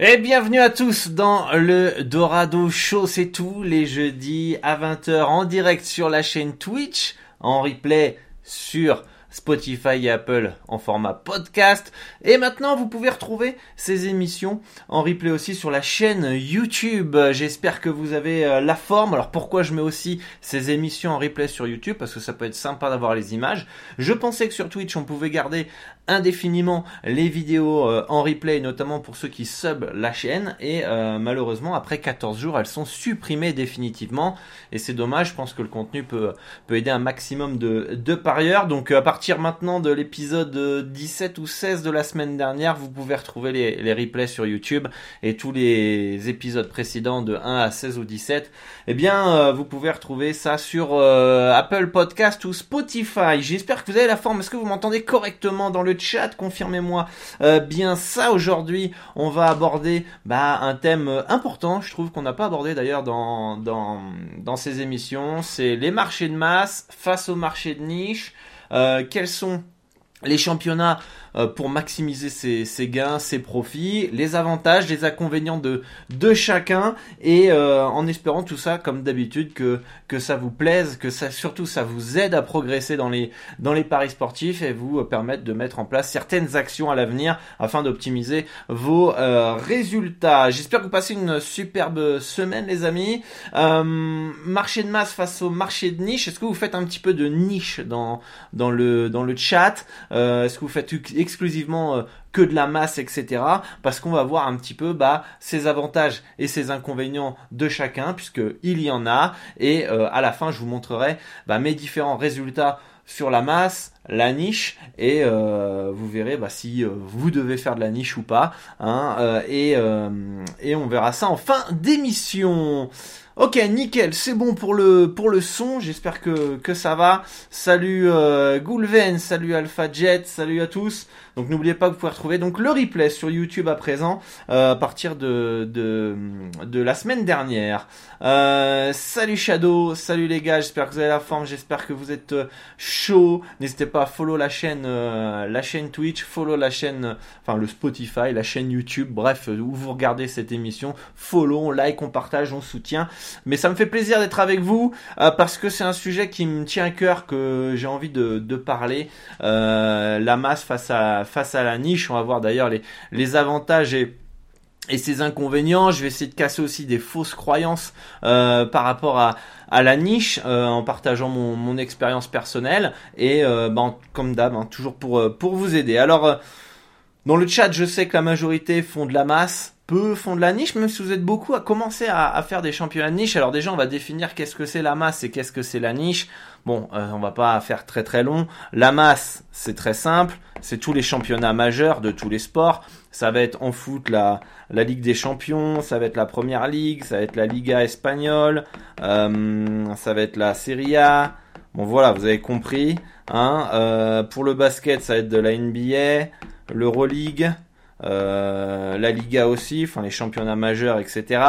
Et bienvenue à tous dans le Dorado Show, c'est tous les jeudis à 20h en direct sur la chaîne Twitch, en replay sur Spotify et Apple en format podcast. Et maintenant, vous pouvez retrouver ces émissions en replay aussi sur la chaîne YouTube. J'espère que vous avez euh, la forme. Alors pourquoi je mets aussi ces émissions en replay sur YouTube? Parce que ça peut être sympa d'avoir les images. Je pensais que sur Twitch, on pouvait garder indéfiniment les vidéos euh, en replay, notamment pour ceux qui sub la chaîne. Et euh, malheureusement, après 14 jours, elles sont supprimées définitivement. Et c'est dommage, je pense que le contenu peut, peut aider un maximum de, de parieurs. Donc à partir maintenant de l'épisode 17 ou 16 de la semaine dernière, vous pouvez retrouver les, les replays sur YouTube et tous les épisodes précédents de 1 à 16 ou 17. Eh bien, euh, vous pouvez retrouver ça sur Apple Podcast ou Spotify. J'espère que vous avez la forme. Est-ce que vous m'entendez correctement dans le chat, confirmez-moi euh, bien ça. Aujourd'hui, on va aborder bah, un thème euh, important, je trouve qu'on n'a pas abordé d'ailleurs dans, dans, dans ces émissions. C'est les marchés de masse face aux marchés de niche. Euh, quels sont les championnats pour maximiser ses, gains, ses profits, les avantages, les inconvénients de, de chacun et euh, en espérant tout ça comme d'habitude que, que ça vous plaise, que ça surtout ça vous aide à progresser dans les, dans les paris sportifs et vous euh, permettre de mettre en place certaines actions à l'avenir afin d'optimiser vos résultats. J'espère que vous passez une superbe semaine les amis. marché de masse face au marché de niche, est-ce que vous faites un petit peu de niche dans, dans, le, dans le chat? Est-ce que vous faites exclusivement euh, que de la masse, etc. Parce qu'on va voir un petit peu bah, ses avantages et ses inconvénients de chacun, puisque il y en a. Et euh, à la fin, je vous montrerai bah, mes différents résultats sur la masse, la niche, et euh, vous verrez bah, si vous devez faire de la niche ou pas. Hein, et on verra ça en fin d'émission. Ok, nickel, c'est bon pour le pour le son. J'espère que, que ça va. Salut euh, Goulven, salut Alpha Jet, salut à tous. Donc n'oubliez pas que vous pouvez retrouver donc le replay sur YouTube à présent euh, à partir de, de, la semaine dernière. Euh, salut Shadow, salut les gars, j'espère que vous avez la forme, j'espère que vous êtes euh, chaud. N'hésitez pas à follow la chaîne la chaîne Twitch, follow la chaîne enfin le Spotify, la chaîne YouTube, bref où vous regardez cette émission, follow, on like, on partage, on soutient. Mais ça me fait plaisir d'être avec vous parce que c'est un sujet qui me tient à cœur que j'ai envie de, de parler. la masse face à face à la niche. On va voir d'ailleurs les, les avantages et et ses inconvénients. Je vais essayer de casser aussi des fausses croyances euh, par rapport à, à la niche euh, en partageant mon, mon expérience personnelle et euh, ben, comme d'hab, hein, toujours pour, pour vous aider. Alors, dans le chat, je sais que la majorité font de la masse peu font de la niche, même si vous êtes beaucoup à commencer à, faire des championnats de niche. Alors déjà, on va définir qu'est-ce que c'est la masse et qu'est-ce que c'est la niche. Bon, euh, on va pas faire très très long. La masse, c'est très simple. C'est tous les championnats majeurs de tous les sports. Ça va être en foot la, Ligue des Champions, ça va être la Première Ligue, ça va être la Liga espagnole, euh, ça va être la Serie A. Bon voilà, vous avez compris. Hein. Euh, pour le basket, ça va être de la NBA, l'Euroleague. Euh, la Liga aussi, enfin les championnats majeurs, etc.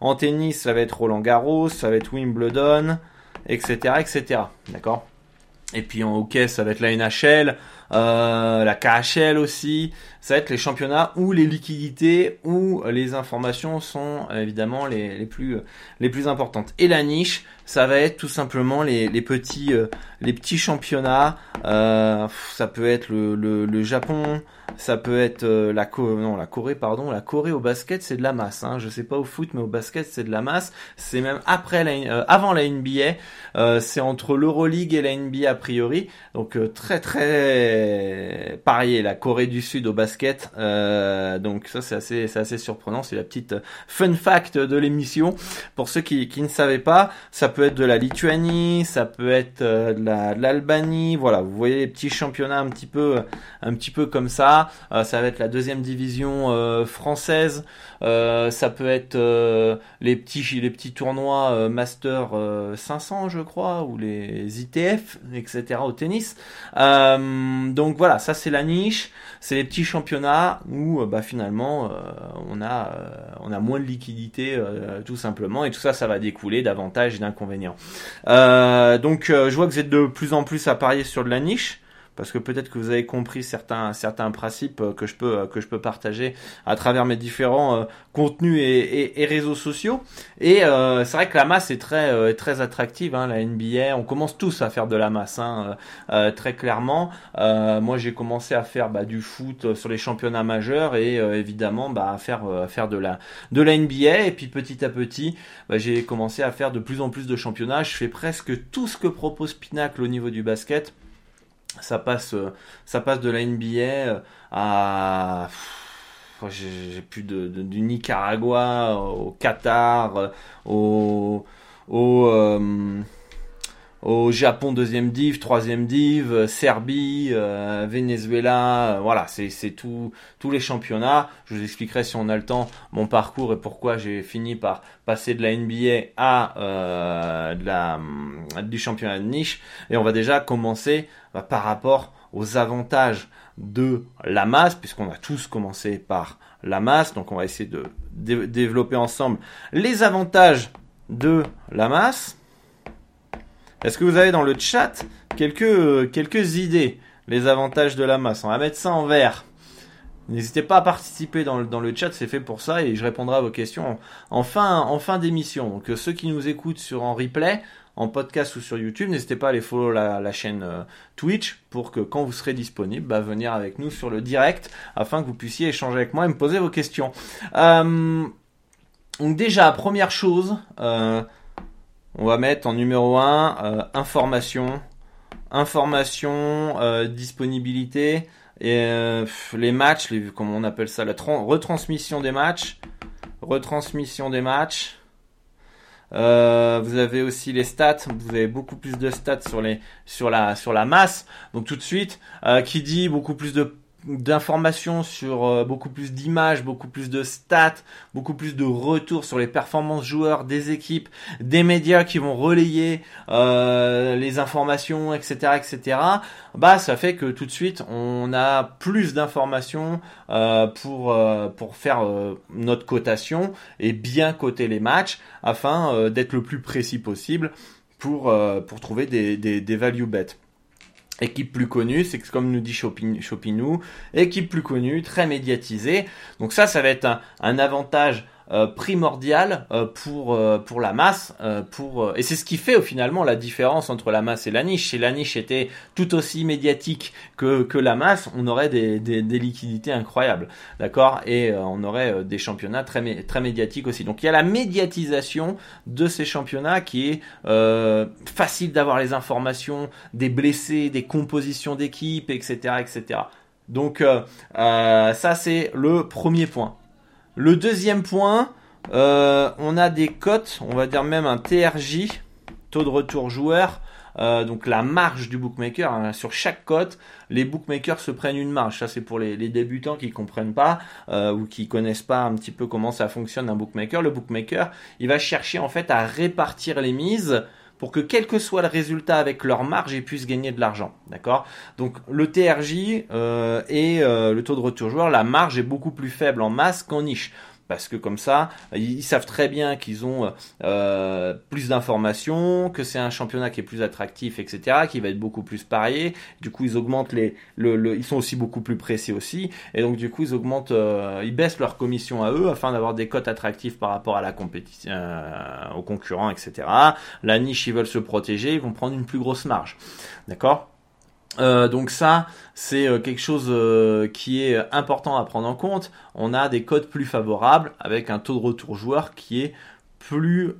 En tennis, ça va être Roland Garros, ça va être Wimbledon, etc., etc. D'accord? Et puis en hockey, ça va être la NHL, la KHL aussi. Ça va être les championnats où les liquidités, où les informations sont évidemment les, les plus les plus importantes. Et la niche, ça va être tout simplement les, les petits les petits championnats. ça peut être le, le, Japon, ça peut être euh, la, non, la Corée, pardon. La Corée au basket, c'est de la masse. Hein. Je sais pas au foot, mais au basket, c'est de la masse. C'est même après la, euh, avant la NBA. Euh, c'est entre l'Euroleague et la NBA a priori. Donc très très parier la Corée du Sud au basket. Donc ça c'est assez c'est assez surprenant. C'est la petite fun fact de l'émission. Pour ceux qui, qui ne savaient pas, ça peut être de la Lituanie, ça peut être de l'Albanie. voilà, vous voyez les petits championnats un petit peu un petit peu comme ça. Euh, ça va être la deuxième division euh, française. Euh, ça peut être les petits les petits tournois Master 500, je crois, ou les ITF, etc. au tennis. donc voilà, ça c'est la niche. C'est les petits championnats où bah, finalement on a on a moins de liquidité tout simplement et tout ça ça va découler d'avantages et d'inconvénients. donc je vois que vous êtes de plus en plus à parier sur de la niche parce que peut-être que vous avez compris certains certains principes euh, que je peux euh, que je peux partager à travers mes différents euh, contenus et, réseaux sociaux. Et c'est vrai que la masse est très très attractive. Hein, la NBA, on commence tous à faire de la masse, hein, très clairement. moi, j'ai commencé à faire bah, du foot sur les championnats majeurs et évidemment bah, à faire faire de la de la NBA. Et puis petit à petit, bah, j'ai commencé à faire de plus en plus de championnats. Je fais presque tout ce que propose Pinacle au niveau du basket ça passe, euh, ça passe de la NBA euh, à j'ai plus de, du Nicaragua au Qatar euh, au, au Japon deuxième div, troisième div, euh, Serbie, euh, Venezuela, euh, voilà, c'est tout tous les championnats. Je vous expliquerai si on a le temps mon parcours et pourquoi j'ai fini par passer de la NBA à la du championnat de niche. Et on va déjà commencer bah, par rapport aux avantages de la masse, puisqu'on a tous commencé par la masse. Donc on va essayer de développer ensemble les avantages de la masse. Est-ce que vous avez dans le chat quelques, quelques idées, les avantages de la masse? On va mettre ça en vert. N'hésitez pas à participer dans le, chat, c'est fait pour ça et je répondrai à vos questions en, fin, d'émission. Donc ceux qui nous écoutent sur en replay, en podcast ou sur YouTube, n'hésitez pas à aller follow la, chaîne euh, Twitch pour que quand vous serez disponible, bah, venir avec nous sur le direct afin que vous puissiez échanger avec moi et me poser vos questions. Euh, donc déjà, première chose, on va mettre en numéro 1 euh, information, information, euh, disponibilité et euh, les matchs, comment on appelle ça, la retransmission des matchs, retransmission des matchs. Vous avez aussi les stats. Vous avez beaucoup plus de stats sur les sur la sur la masse. Donc tout de suite, qui dit beaucoup plus de d'informations sur euh, beaucoup plus d'images, beaucoup plus de stats, beaucoup plus de retours sur les performances joueurs des équipes, des médias qui vont relayer euh, les informations, etc., etc. Bah, ça fait que tout de suite on a plus d'informations euh, pour pour faire notre cotation et bien coter les matchs afin d'être le plus précis possible pour pour trouver des des, des value bets. Équipe plus connue, c'est comme nous dit Chopinou, équipe plus connue, très médiatisée. Donc ça, ça va être un avantage euh, primordial euh, pour euh, pour la masse pour et c'est ce qui fait finalement la différence entre la masse et la niche. Si la niche était tout aussi médiatique que, la masse on aurait des, liquidités incroyables d'accord? Et on aurait des championnats très médiatiques aussi. Donc il y a la médiatisation de ces championnats qui est facile d'avoir les informations des blessés des compositions d'équipe etc etc donc ça c'est le premier point le deuxième point, euh, on a des cotes, on va dire même un TRJ, taux de retour joueur. Euh, donc la marge du bookmaker hein, sur chaque cote, les bookmakers se prennent une marge. Ça c'est pour les, débutants qui comprennent pas euh, ou qui connaissent pas un petit peu comment ça fonctionne un bookmaker. Le bookmaker, il va chercher en fait à répartir les mises pour que quel que soit le résultat avec leur marge, ils puissent gagner de l'argent. D'accord? Donc le TRJ euh, et euh, le taux de retour joueur, la marge est beaucoup plus faible en masse qu'en niche. Parce que comme ça, ils, savent très bien qu'ils ont euh, plus d'informations, que c'est un championnat qui est plus attractif, etc., qui va être beaucoup plus parié. Du coup, ils augmentent les, le, ils sont aussi beaucoup plus précis aussi, et donc du coup, ils augmentent, euh, ils baissent leur commission à eux afin d'avoir des cotes attractives par rapport à la compétition, euh, aux concurrents, etc. La niche, ils veulent se protéger, ils vont prendre une plus grosse marge, d'accord? Euh, donc ça, c'est euh, quelque chose euh, qui est important à prendre en compte. On a des codes plus favorables avec un taux de retour joueur qui est plus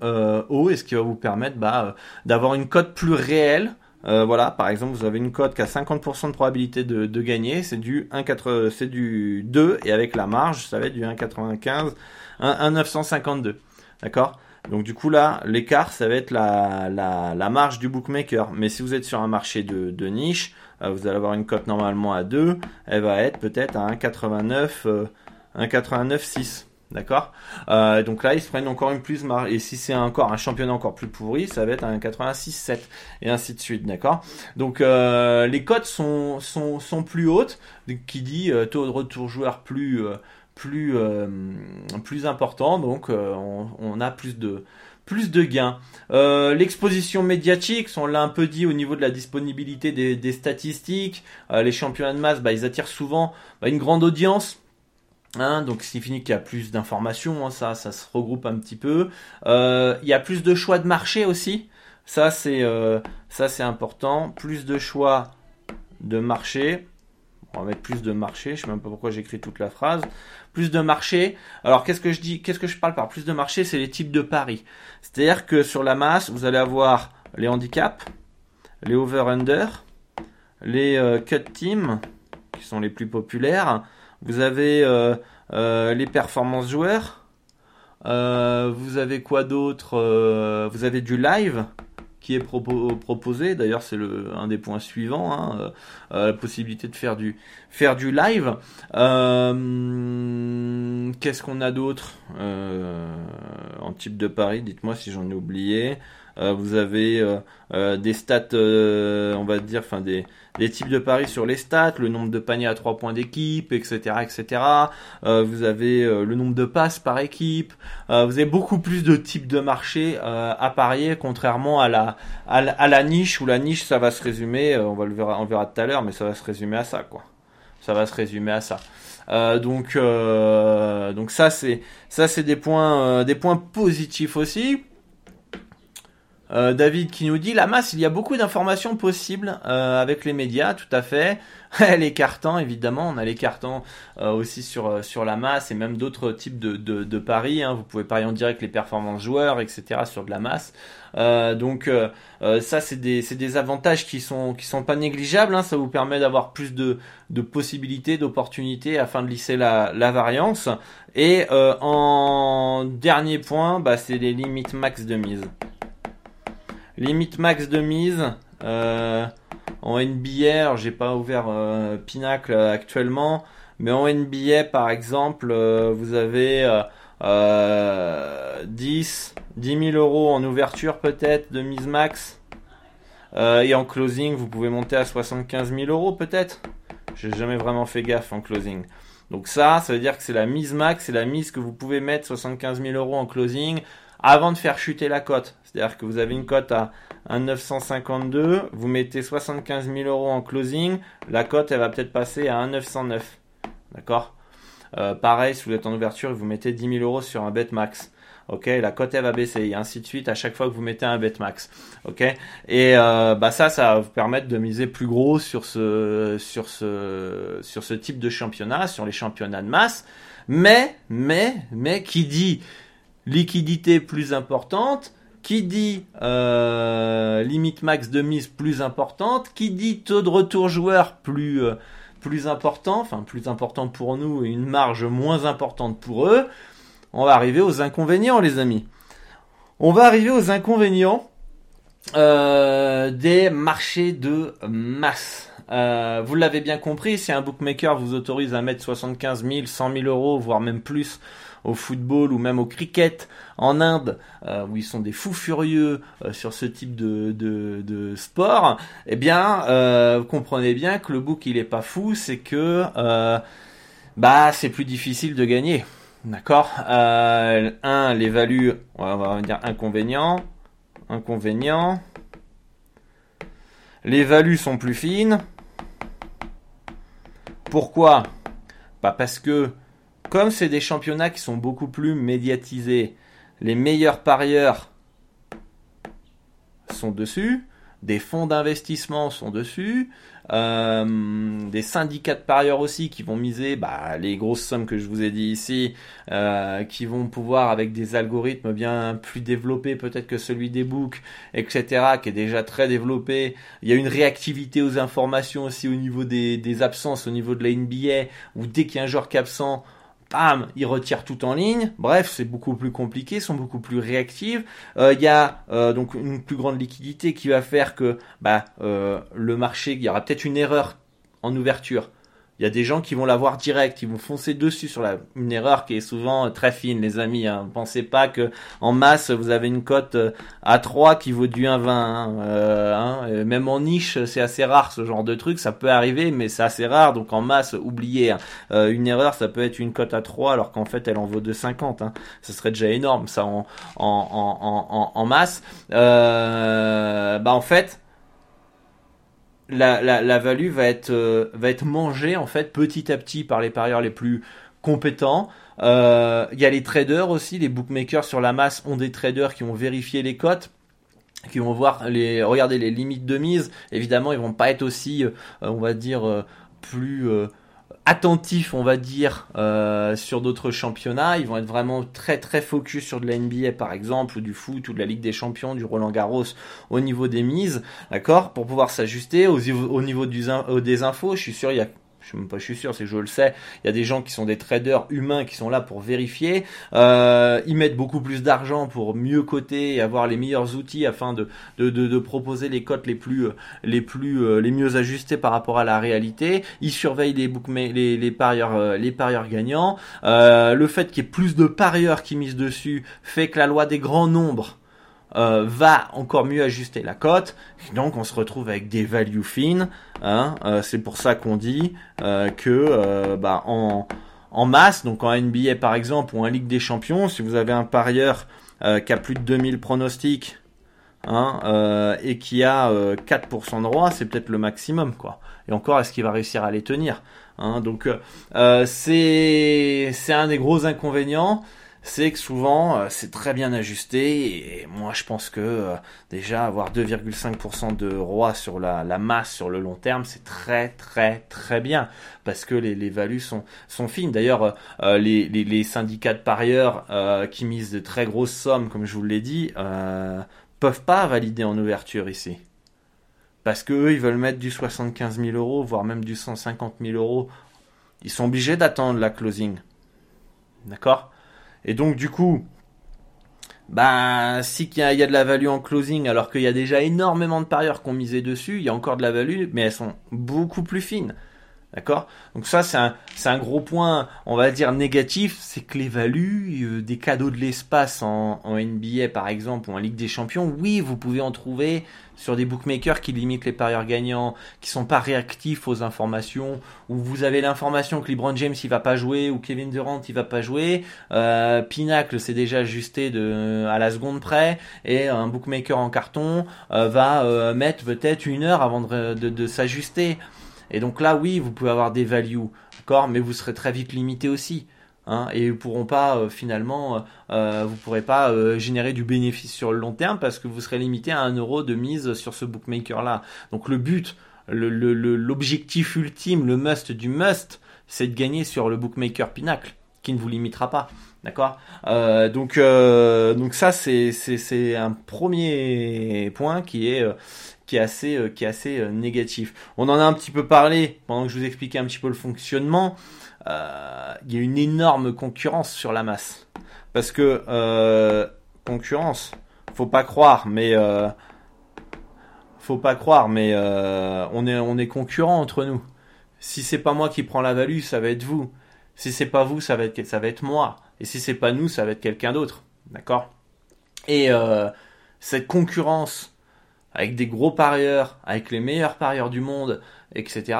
haut et ce qui va vous permettre bah, d'avoir une cote plus réelle. voilà, par exemple, vous avez une cote qui a 50% de probabilité de, gagner, c'est du 1,4, c'est du 2 et avec la marge, ça va être du 1,95, 1,952. D'accord? Donc du coup là, l'écart, ça va être la, la, marge du bookmaker. Mais si vous êtes sur un marché de, de niche, euh, vous allez avoir une cote normalement à 2, elle va être peut-être à 1,89, 1,89,6. Euh, D'accord? Euh, Donc là, ils se prennent encore une plus marge. Et si c'est encore un championnat encore plus pourri, ça va être un 86,7 et ainsi de suite. D'accord? Donc les cotes sont, sont, sont plus hautes, qui dit taux de retour joueur plus plus, euh, plus important, donc euh, on, a plus de, plus de gains. Euh, l'exposition médiatique, on l'a un peu dit au niveau de la disponibilité des, statistiques, les championnats de masse, bah, ils attirent souvent bah, une grande audience. Hein, donc c'est fini qu'il y a plus d'informations, hein, ça, ça se regroupe un petit peu. il y a plus de choix de marché aussi, ça c'est important. Plus de choix de marché. On va mettre plus de marché. Je sais même pas pourquoi j'écris toute la phrase plus de marché. Alors qu'est-ce que je dis Qu'est-ce que je parle par plus de marché? C'est les types de paris. C'est-à-dire que sur la masse, vous allez avoir les handicaps, les over/under, les euh, cut teams qui sont les plus populaires. Vous avez euh, euh, les performances joueurs. vous avez quoi d'autre? Vous avez du live qui est proposé. D'ailleurs, c'est un des points suivants, hein, euh, euh, la possibilité de faire du, faire du live. Euh, qu'est-ce qu'on a d'autre en type de pari? Dites-moi si j'en ai oublié. vous avez des stats, on va dire, enfin des, des types de paris sur les stats, le nombre de paniers à 3 points d'équipe, etc., etc. Euh, vous avez euh, le nombre de passes par équipe. Euh, vous avez beaucoup plus de types de marchés à parier, contrairement à la, à la, niche où la niche ça va se résumer, on va le verra, on verra tout à l'heure, mais ça va se résumer à ça, quoi. Ça va se résumer à ça. donc, donc ça c'est ça c'est des points des points positifs aussi. Euh, David qui nous dit la masse, il y a beaucoup d'informations possibles euh, avec les médias, tout à fait. les cartons, évidemment, on a les cartons euh, aussi sur sur la masse et même d'autres types de, de, paris. Hein. Vous pouvez parier en direct les performances joueurs, etc. sur de la masse. donc ça, c'est des des avantages qui sont qui sont pas négligeables. Hein. Ça vous permet d'avoir plus de de possibilités, d'opportunités afin de lisser la la variance. Et en dernier point, bah, c'est les limites max de mise. Limite max de mise. Euh, en NBA, j'ai pas ouvert euh, Pinacle actuellement, mais en NBA par exemple, euh, vous avez 10, 10 000 euros en ouverture peut-être de mise max. et en closing, vous pouvez monter à 75 000 euros peut-être. J'ai jamais vraiment fait gaffe en closing. Donc ça, ça veut dire que c'est la mise max, c'est la mise que vous pouvez mettre 75 000 euros en closing avant de faire chuter la cote. C'est-à-dire que vous avez une cote à 1,952, vous mettez 75 000 euros en closing, la cote elle va peut-être passer à 1,909. D'accord? Euh, Pareil, si vous êtes en ouverture, vous mettez 10 000 euros sur un bet max. Ok, la cote elle va baisser et ainsi de suite à chaque fois que vous mettez un bet max. Ok, et euh, bah ça, ça va vous permettre de miser plus gros sur ce sur ce sur ce type de championnat, sur les championnats de masse. Mais mais mais qui dit liquidité plus importante, qui dit euh, limite max de mise plus importante, qui dit taux de retour joueur plus euh, plus important, enfin plus important pour nous et une marge moins importante pour eux, on va arriver aux inconvénients, les amis. On va arriver aux inconvénients euh, des marchés de masse. vous l'avez bien compris, si un bookmaker vous autorise à mettre 75 000, 100 000 euros, voire même plus au football ou même au cricket en Inde, euh, où ils sont des fous furieux euh, sur ce type de, de, sport, eh bien, euh, vous comprenez bien que le book il est pas fou, c'est que bah c'est plus difficile de gagner. D'accord? Un, les values, on va dire inconvénient. Inconvénient. Les values sont plus fines. Pourquoi? Pas parce que, comme c'est des championnats qui sont beaucoup plus médiatisés, les meilleurs parieurs sont dessus, des fonds d'investissement sont dessus, euh, des syndicats de parieurs aussi qui vont miser bah, les grosses sommes que je vous ai dit ici, euh, qui vont pouvoir avec des algorithmes bien plus développés peut-être que celui des books, etc., qui est déjà très développé. Il y a une réactivité aux informations aussi au niveau des, absences, au niveau de la NBA, où dès qu'il y a un joueur qui est absent, bam, ils retirent tout en ligne. Bref, c'est beaucoup plus compliqué, sont beaucoup plus réactives. Euh, il y a euh, donc une plus grande liquidité qui va faire que bah, euh, le marché, il y aura peut-être une erreur en ouverture. Il y a des gens qui vont la voir direct, ils vont foncer dessus sur une erreur qui est souvent très fine, les amis. Hein. Pensez pas que en masse vous avez une cote à 3 qui vaut du 1,20. Hein. Euh, hein. Même en niche, c'est assez rare ce genre de truc. Ça peut arriver, mais c'est assez rare. Donc en masse, oubliez. Hein. Euh, une erreur, ça peut être une cote à 3 alors qu'en fait elle en vaut 2,50. Hein. Ce serait déjà énorme ça en, en, en, en, en masse. Euh, bah en fait la, la, value va être, euh, va être mangée en fait petit à petit par les parieurs les plus compétents. Euh, il y a les traders aussi, les bookmakers sur la masse ont des traders qui vont vérifier les cotes qui vont voir les regarder les limites de mise évidemment ils vont pas être aussi euh, on va dire plus attentifs, on va dire, euh, sur d'autres championnats. Ils vont être vraiment très très focus sur de la NBA par exemple, ou du foot, ou de la Ligue des Champions, du Roland Garros au niveau des mises, d'accord, pour pouvoir s'ajuster au, au, niveau du, des infos. Je suis sûr il y a je suis même pas je suis sûr, c'est je le sais. Il y a des gens qui sont des traders humains qui sont là pour vérifier. Euh, ils mettent beaucoup plus d'argent pour mieux coter et avoir les meilleurs outils afin de, de, de, proposer les cotes les plus les plus euh, les mieux ajustées par rapport à la réalité. Ils surveillent les les, les parieurs euh, les parieurs gagnants. Euh, le fait qu'il y ait plus de parieurs qui misent dessus fait que la loi des grands nombres euh, va encore mieux ajuster la cote. Donc on se retrouve avec des value fines. Hein, euh, c'est pour ça qu'on dit euh, que bah, en, en masse, donc en NBA par exemple ou en Ligue des Champions, si vous avez un parieur qui a plus de 2000 pronostics hein, et qui a 4% de droit, c'est peut-être le maximum quoi. Et encore, est-ce qu'il va réussir à les tenir hein, Donc c'est c'est un des gros inconvénients c'est que souvent euh, c'est très bien ajusté et moi je pense que euh, déjà avoir 2,5% de roi sur la, masse sur le long terme c'est très très très bien parce que les, les values sont, sont fines. D'ailleurs euh, les, les, syndicats de parieurs qui misent de très grosses sommes comme je vous l'ai dit peuvent pas valider en ouverture ici. Parce que eux ils veulent mettre du 75 000 euros voire même du 150 000 euros. Ils sont obligés d'attendre la closing. D'accord? Et donc du coup, bah si il y, a de la value en closing alors qu'il y a déjà énormément de parieurs qui ont misé dessus, il y a encore de la value, mais elles sont beaucoup plus fines. D'accord? Donc ça, c'est un, gros point, on va dire, négatif, c'est que les values, euh, des cadeaux de l'espace en, en, NBA par exemple, ou en Ligue des Champions, oui, vous pouvez en trouver sur des bookmakers qui limitent les parieurs gagnants, qui sont pas réactifs aux informations, où vous avez l'information que LeBron James il va pas jouer, ou Kevin Durant il va pas jouer, euh, Pinacle c'est déjà ajusté de, à la seconde près, et un bookmaker en carton euh, va euh, mettre peut-être une heure avant de s'ajuster. Et donc là, oui, vous pouvez avoir des values, d'accord, mais vous serez très vite limité aussi. Hein, et vous pourront pas euh, finalement, euh, euh, vous pourrez pas générer du bénéfice sur le long terme parce que vous serez limité à un euro de mise sur ce bookmaker là. Donc le but, l'objectif le, ultime, le must du must, c'est de gagner sur le bookmaker Pinacle qui ne vous limitera pas. D'accord? Donc donc ça c'est c'est un premier point qui est qui est assez, euh, euh, négatif. On en a un petit peu parlé pendant que je vous expliquais un petit peu le fonctionnement. Euh, il y a une énorme concurrence sur la masse. Parce que concurrence, faut pas croire, mais faut pas croire, mais on est on concurrent entre nous. Si c'est pas moi qui prends la value, ça va être vous. Si c'est pas vous, ça va être ça moi. Et si c'est pas nous, ça va être quelqu'un d'autre. D'accord? Et cette concurrence avec des gros parieurs, avec les meilleurs parieurs du monde, etc.,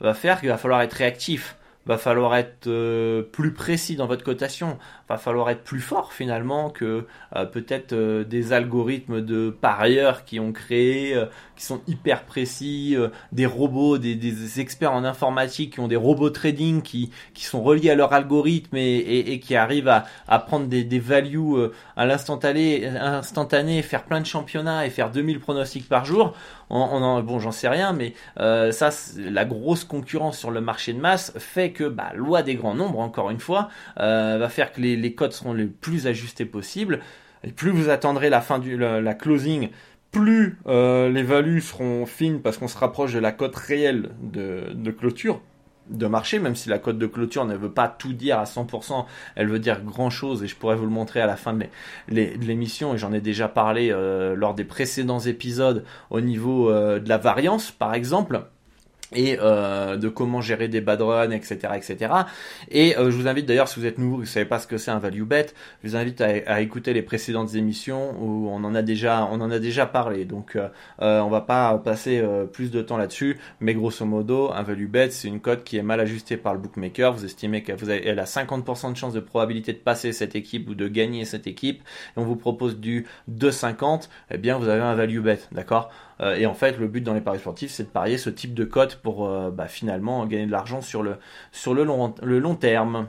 va faire qu'il va falloir être réactif va falloir être euh, plus précis dans votre cotation, va falloir être plus fort finalement que euh, peut-être euh, des algorithmes de parieurs qui ont créé, qui sont hyper précis, des robots, des, experts en informatique qui ont des robots trading qui, qui sont reliés à leur algorithme et, qui arrivent à, prendre des, values à l'instantané, instantané, faire plein de championnats et faire 2000 pronostics par jour. On, bon, j'en sais rien, mais ça, la grosse concurrence sur le marché de masse fait que bah, loi des grands nombres, encore une fois, euh, va faire que les, codes seront les plus ajustés possibles. Et plus vous attendrez la fin du la, closing, plus euh, les values seront fines parce qu'on se rapproche de la cote réelle de, clôture de marché, même si la cote de clôture ne veut pas tout dire à 100%, elle veut dire grand chose et je pourrais vous le montrer à la fin de l'émission. Et j'en ai déjà parlé euh, lors des précédents épisodes au niveau de la variance par exemple et euh, de comment gérer des bad runs, etc., etc. Et euh, je vous invite d'ailleurs, si vous êtes nouveau, vous savez pas ce que c'est un value bet, je vous invite à, écouter les précédentes émissions où on en a déjà, on en a déjà parlé. Donc, euh, euh on va pas passer euh, plus de temps là-dessus, mais grosso modo, un value bet, c'est une cote qui est mal ajustée par le bookmaker. Vous estimez qu'elle a 50% de chance de probabilité de passer cette équipe ou de gagner cette équipe, et on vous propose du 2,50, eh bien, vous avez un value bet, d'accord? Euh, et en fait, le but dans les paris sportifs, c'est de parier ce type de cote pour euh, bah, finalement gagner de l'argent sur le, sur le, long, le long terme.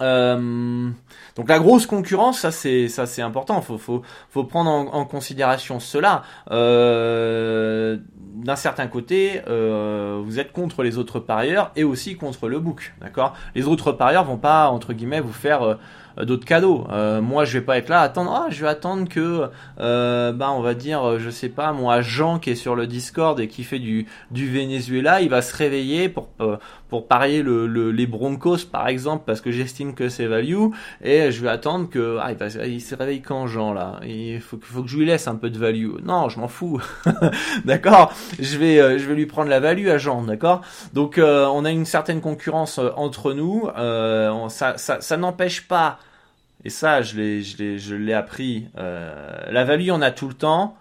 Euh, donc la grosse concurrence, ça c'est ça c'est important. Faut faut faut prendre en, considération cela. D'un certain côté, vous êtes contre les autres parieurs et aussi contre le book, d'accord? Les autres parieurs vont pas entre guillemets vous faire d'autres cadeaux. Euh, moi, je vais pas être là, attendre. Ah, je vais attendre que, euh, bah, on va dire, je sais pas, moi, Jean qui est sur le Discord et qui fait du du Venezuela, il va se réveiller pour pour parier le, les Broncos par exemple parce que j'estime que c'est value et je vais attendre que ah, il, se réveille quand Jean là? Il faut faut que je lui laisse un peu de value. Non, je m'en fous. d'accord? Je vais je vais lui prendre la value à Jean, d'accord? Donc on a une certaine concurrence entre nous. ça ça, n'empêche pas et ça, je l'ai, je je l'ai appris. Euh, la value, on a tout le temps.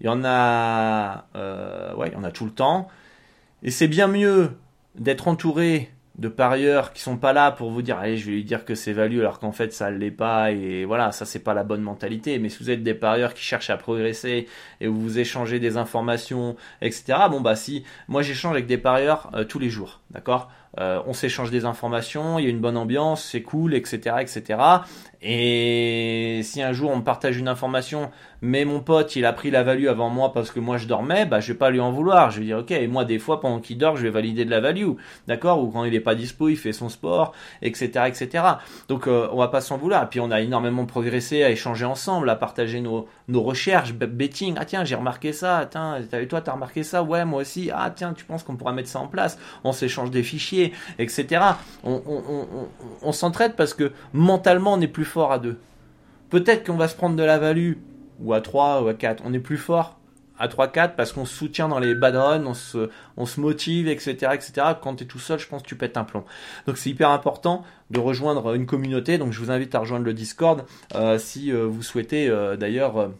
Il y en a, euh, ouais, il y en a tout le temps. Et c'est bien mieux d'être entouré de parieurs qui sont pas là pour vous dire allez je vais lui dire que c'est value alors qu'en fait ça l'est pas et voilà ça c'est pas la bonne mentalité. Mais si vous êtes des parieurs qui cherchent à progresser et vous vous échangez des informations etc bon bah si moi j'échange avec des parieurs euh, tous les jours d'accord? Euh, on s'échange des informations, il y a une bonne ambiance, c'est cool, etc., etc. Et si un jour on me partage une information, mais mon pote il a pris la value avant moi parce que moi je dormais, bah je vais pas lui en vouloir. Je vais dire ok, et moi des fois pendant qu'il dort, je vais valider de la value, d'accord? Ou quand il est pas dispo, il fait son sport, etc., etc. Donc euh, on va pas s'en vouloir. Et puis on a énormément progressé à échanger ensemble, à partager nos, nos recherches, betting. Ah tiens, j'ai remarqué ça. Tiens, toi t'as remarqué ça? Ouais, moi aussi. Ah tiens, tu penses qu'on pourra mettre ça en place? On s'échange des fichiers etc. On, s'entraide parce que mentalement, on est plus fort à deux. Peut-être qu'on va se prendre de la value, ou à 3 ou à 4. On est plus fort à 3-4 parce qu'on se soutient dans les bad runs, on se, on se motive, etc., etc. Quand tu es tout seul, je pense que tu pètes un plomb. Donc c'est hyper important de rejoindre une communauté. Donc je vous invite à rejoindre le Discord euh, si euh, vous souhaitez euh, d'ailleurs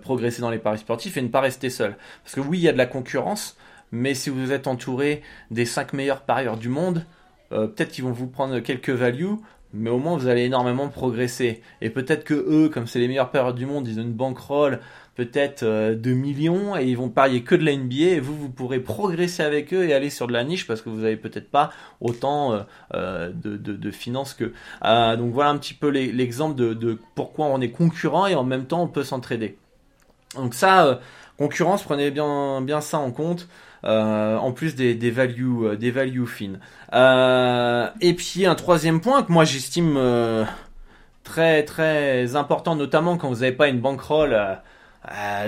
progresser dans les paris sportifs et ne pas rester seul. Parce que oui, il y a de la concurrence, mais si vous êtes entouré des 5 meilleurs parieurs du monde, euh, peut-être qu'ils vont vous prendre quelques values, mais au moins vous allez énormément progresser. Et peut-être que eux, comme c'est les meilleurs parieurs du monde, ils ont une bankroll peut-être euh, de millions et ils vont parier que de la NBA et vous, vous pourrez progresser avec eux et aller sur de la niche parce que vous avez peut-être pas autant euh, de, finances que. donc voilà un petit peu l'exemple de, de pourquoi on est concurrent et en même temps on peut s'entraider. Donc ça, concurrence, prenez bien, bien ça en compte. Euh, en plus des, des values euh, des values fines. Euh, et puis un troisième point que moi j'estime très très important, notamment quand vous n'avez pas une bankroll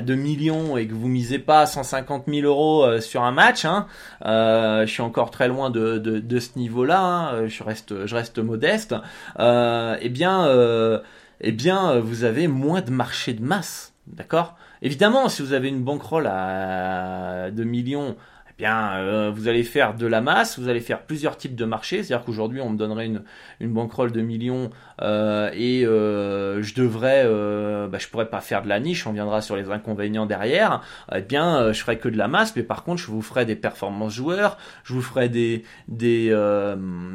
de millions et que vous misez pas 150 000 euros sur un match. Hein. je suis encore très loin de, de, ce niveau-là. Hein. Je reste je reste modeste. eh bien eh bien vous avez moins de marché de masse, d'accord? Évidemment, si vous avez une bankroll à 2 millions, bien, euh, vous allez faire de la masse, vous allez faire plusieurs types de marchés. C'est-à-dire qu'aujourd'hui, on me donnerait une, une banquerolle de millions euh, et euh, je devrais, bah, je pourrais pas faire de la niche. On viendra sur les inconvénients derrière. Eh bien, je ferai que de la masse, mais par contre, je vous ferai des performances joueurs, je vous ferai des des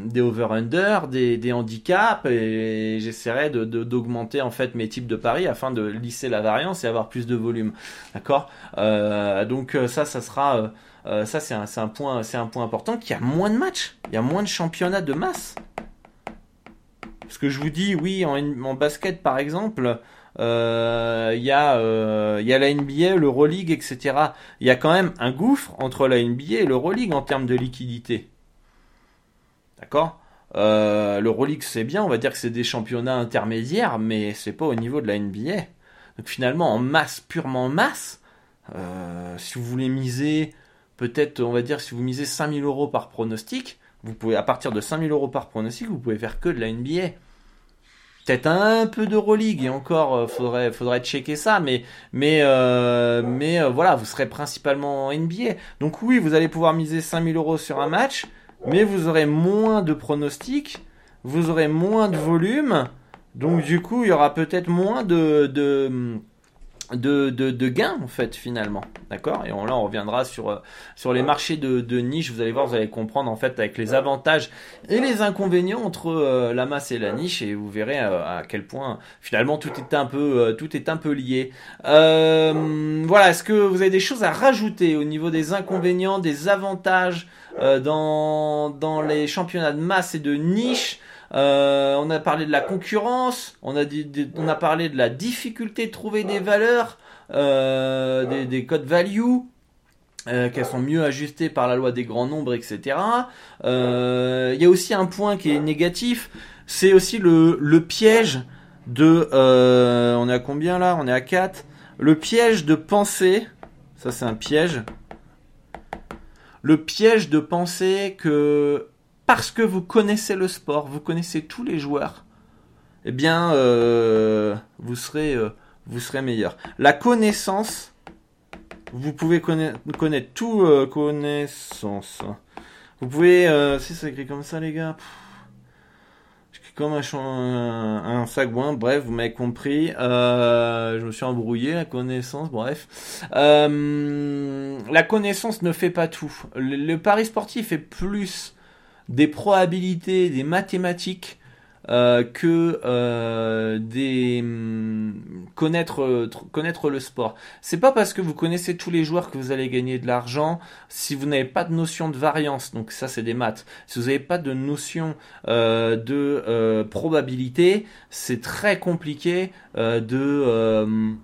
des over/under, des, des handicaps et j'essaierai de d'augmenter en fait mes types de paris afin de lisser la variance et avoir plus de volume. D'accord? Donc ça, ça sera euh, ça, c'est un, point, un point important qu'il y a moins de matchs, il y a moins de championnats de masse. Parce que je vous dis, oui, en, basket par exemple, euh, il y, euh, y, a la NBA, l'Euroleague, etc. Il y a quand même un gouffre entre la NBA et l'Euroleague en termes de liquidité. D'accord? Euh, L'Euroleague c'est bien, on va dire que c'est des championnats intermédiaires, mais c'est pas au niveau de la NBA. Donc finalement, en masse, purement masse, si vous voulez miser peut-être, on va dire, si vous misez 5000 euros par pronostic, vous pouvez, à partir de 5000 euros par pronostic, vous pouvez faire que de la NBA. Peut-être un peu d'Euroleague et encore, euh, faudrait, faudrait checker ça, mais, mais, euh, euh, voilà, vous serez principalement en NBA. Donc oui, vous allez pouvoir miser 5000 euros sur un match, mais vous aurez moins de pronostics, vous aurez moins de volume, donc du coup, il y aura peut-être moins de, de de, de, gains en fait finalement. D'accord? Et on, là on reviendra sur euh, sur les marchés de, de, niche. Vous allez voir vous allez comprendre en fait avec les avantages et les inconvénients entre euh, la masse et la niche. Et vous verrez euh, à quel point finalement tout est un peu tout est un peu lié. Voilà. Est-ce que vous avez des choses à rajouter au niveau des inconvénients des avantages dans dans les championnats de masse et de niche? Euh, on a parlé de la concurrence, on a, on a parlé de la difficulté de trouver des valeurs, euh, des, codes value, euh, qu'elles sont mieux ajustées par la loi des grands nombres, etc. Il y a aussi un point qui est négatif, c'est aussi le, le, piège de... on est à combien là? On est à 4. Le piège de penser, ça c'est un piège, le piège de penser que parce que vous connaissez le sport, vous connaissez tous les joueurs, eh bien, euh, vous serez, euh, vous serez meilleur. La connaissance, vous pouvez connaître, tout euh, connaissance. Vous pouvez, si c'est écrit comme ça, les gars. comme un, un, un sagouin, bref, vous m'avez compris. je me suis embrouillé, la connaissance, bref. la connaissance ne fait pas tout. Le, le pari sportif est plus des probabilités, des mathématiques euh, que euh, des hum, connaître connaître le sport. C'est pas parce que vous connaissez tous les joueurs que vous allez gagner de l'argent. Si vous n'avez pas de notion de variance, donc ça c'est des maths. Si vous n'avez pas de notion euh, de probabilité, c'est très compliqué de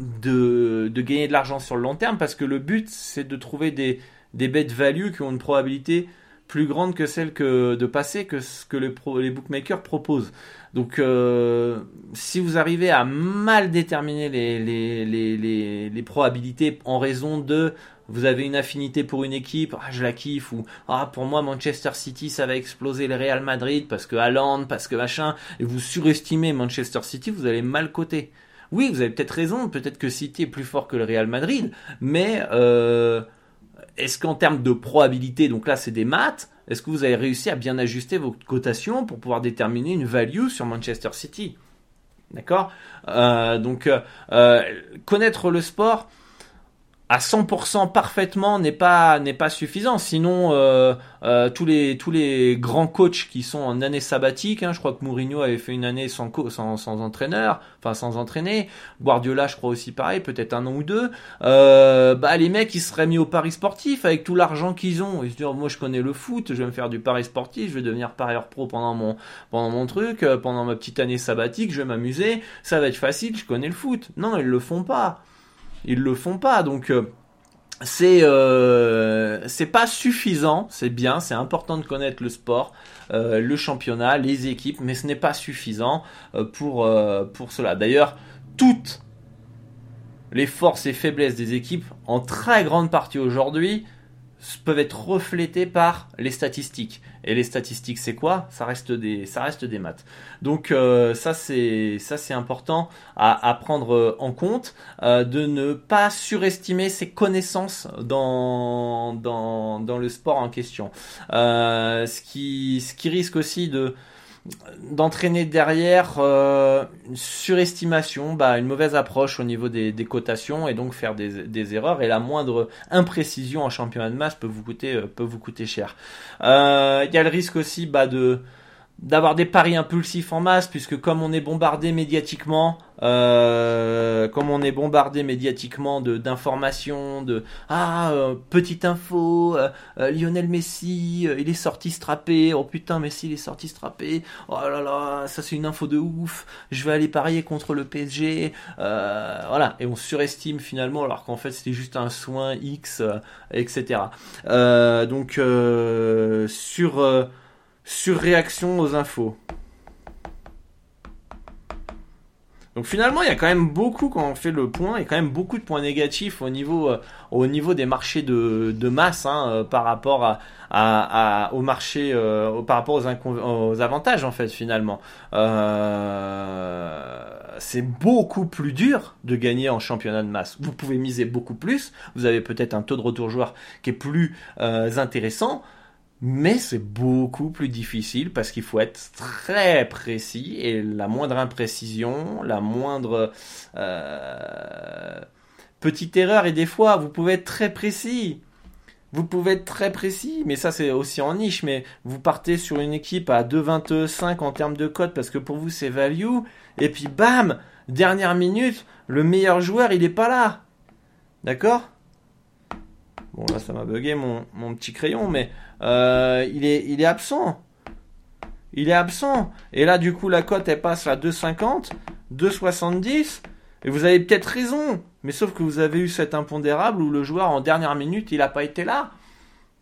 de, gagner de l'argent sur le long terme parce que le but c'est de trouver des des bet value qui ont une probabilité plus grande que celle que de passer que ce que les bookmakers proposent. Donc, euh, si vous arrivez à mal déterminer les, les, les, les, probabilités en raison de vous avez une affinité pour une équipe, ah, je la kiffe, ou ah, pour moi Manchester City ça va exploser le Real Madrid parce que Haaland, parce que machin, et vous surestimez Manchester City, vous allez mal coter. Oui, vous avez peut-être raison, peut-être que City est plus fort que le Real Madrid, mais euh, est-ce qu'en termes de probabilité, donc là c'est des maths, est-ce que vous avez réussi à bien ajuster vos cotations pour pouvoir déterminer une value sur Manchester City? D'accord? Euh, Donc euh, euh, connaître le sport, à 100% parfaitement n'est pas n'est pas suffisant. Sinon, euh, euh, tous les tous les grands coachs qui sont en année sabbatique, hein, je crois que Mourinho avait fait une année sans sans, sans entraîneur, enfin sans entraîner. Guardiola, je crois aussi pareil, peut-être un an ou deux. Euh, bah les mecs, ils seraient mis au paris sportif avec tout l'argent qu'ils ont. Ils se disent, moi je connais le foot, je vais me faire du pari sportif, je vais devenir parieur pro pendant mon pendant mon truc, pendant ma petite année sabbatique, je vais m'amuser, ça va être facile, je connais le foot. Non, ils le font pas ils le font pas. Donc euh, c'est euh, c'est pas suffisant. C'est bien, c'est important de connaître le sport, euh, le championnat, les équipes, mais ce n'est pas suffisant pour pour cela. D'ailleurs, toutes les forces et faiblesses des équipes, en très grande partie aujourd'hui, peuvent être reflétées par les statistiques. Et les statistiques, c'est quoi? Ça reste des, ça reste des maths. Donc euh, ça c'est, ça c'est important à, prendre en compte, euh, de ne pas surestimer ses connaissances dans dans, dans le sport en question. Euh, ce qui, ce qui risque aussi de d'entraîner derrière euh, une surestimation, bah, une mauvaise approche au niveau des, des cotations et donc faire des, des, erreurs. Et la moindre imprécision en championnat de masse peut vous coûter, euh, peut vous coûter cher. Euh, il y a le risque aussi bah, de d'avoir des paris impulsifs en masse puisque comme on est bombardé médiatiquement euh, comme on est bombardé médiatiquement de d'informations de ah euh, petite info euh, euh, Lionel Messi il est sorti strappé oh putain Messi il est sorti strappé oh là là ça c'est une info de ouf je vais aller parier contre le PSG voilà. Et on surestime finalement alors qu'en fait c'était juste un soin X etc donc sur surréaction aux infos. Donc finalement, il y a quand même beaucoup, quand on fait le point, il y a quand même beaucoup de points négatifs au niveau, euh, des marchés de, masse hein, euh, par rapport au marché, euh, par rapport aux, aux, avantages en fait finalement. c'est beaucoup plus dur de gagner en championnat de masse. Vous pouvez miser beaucoup plus, vous avez peut-être un taux de retour joueur qui est plus intéressant, mais c'est beaucoup plus difficile parce qu'il faut être très précis et la moindre imprécision, la moindre euh, petite erreur et des fois vous pouvez être très précis. Vous pouvez être très précis, mais ça c'est aussi en niche, mais vous partez sur une équipe à 2,25 en termes de code parce que pour vous c'est value, et puis bam, dernière minute, le meilleur joueur il est pas là. D'accord? Bon là ça m'a bugué mon, mon petit crayon, mais euh, il, est, il est absent. Il est absent. Et là, du coup, la cote, elle passe à 2,50, 2,70. Et vous avez peut-être raison. Mais sauf que vous avez eu cet impondérable où le joueur, en dernière minute, il n'a pas été là.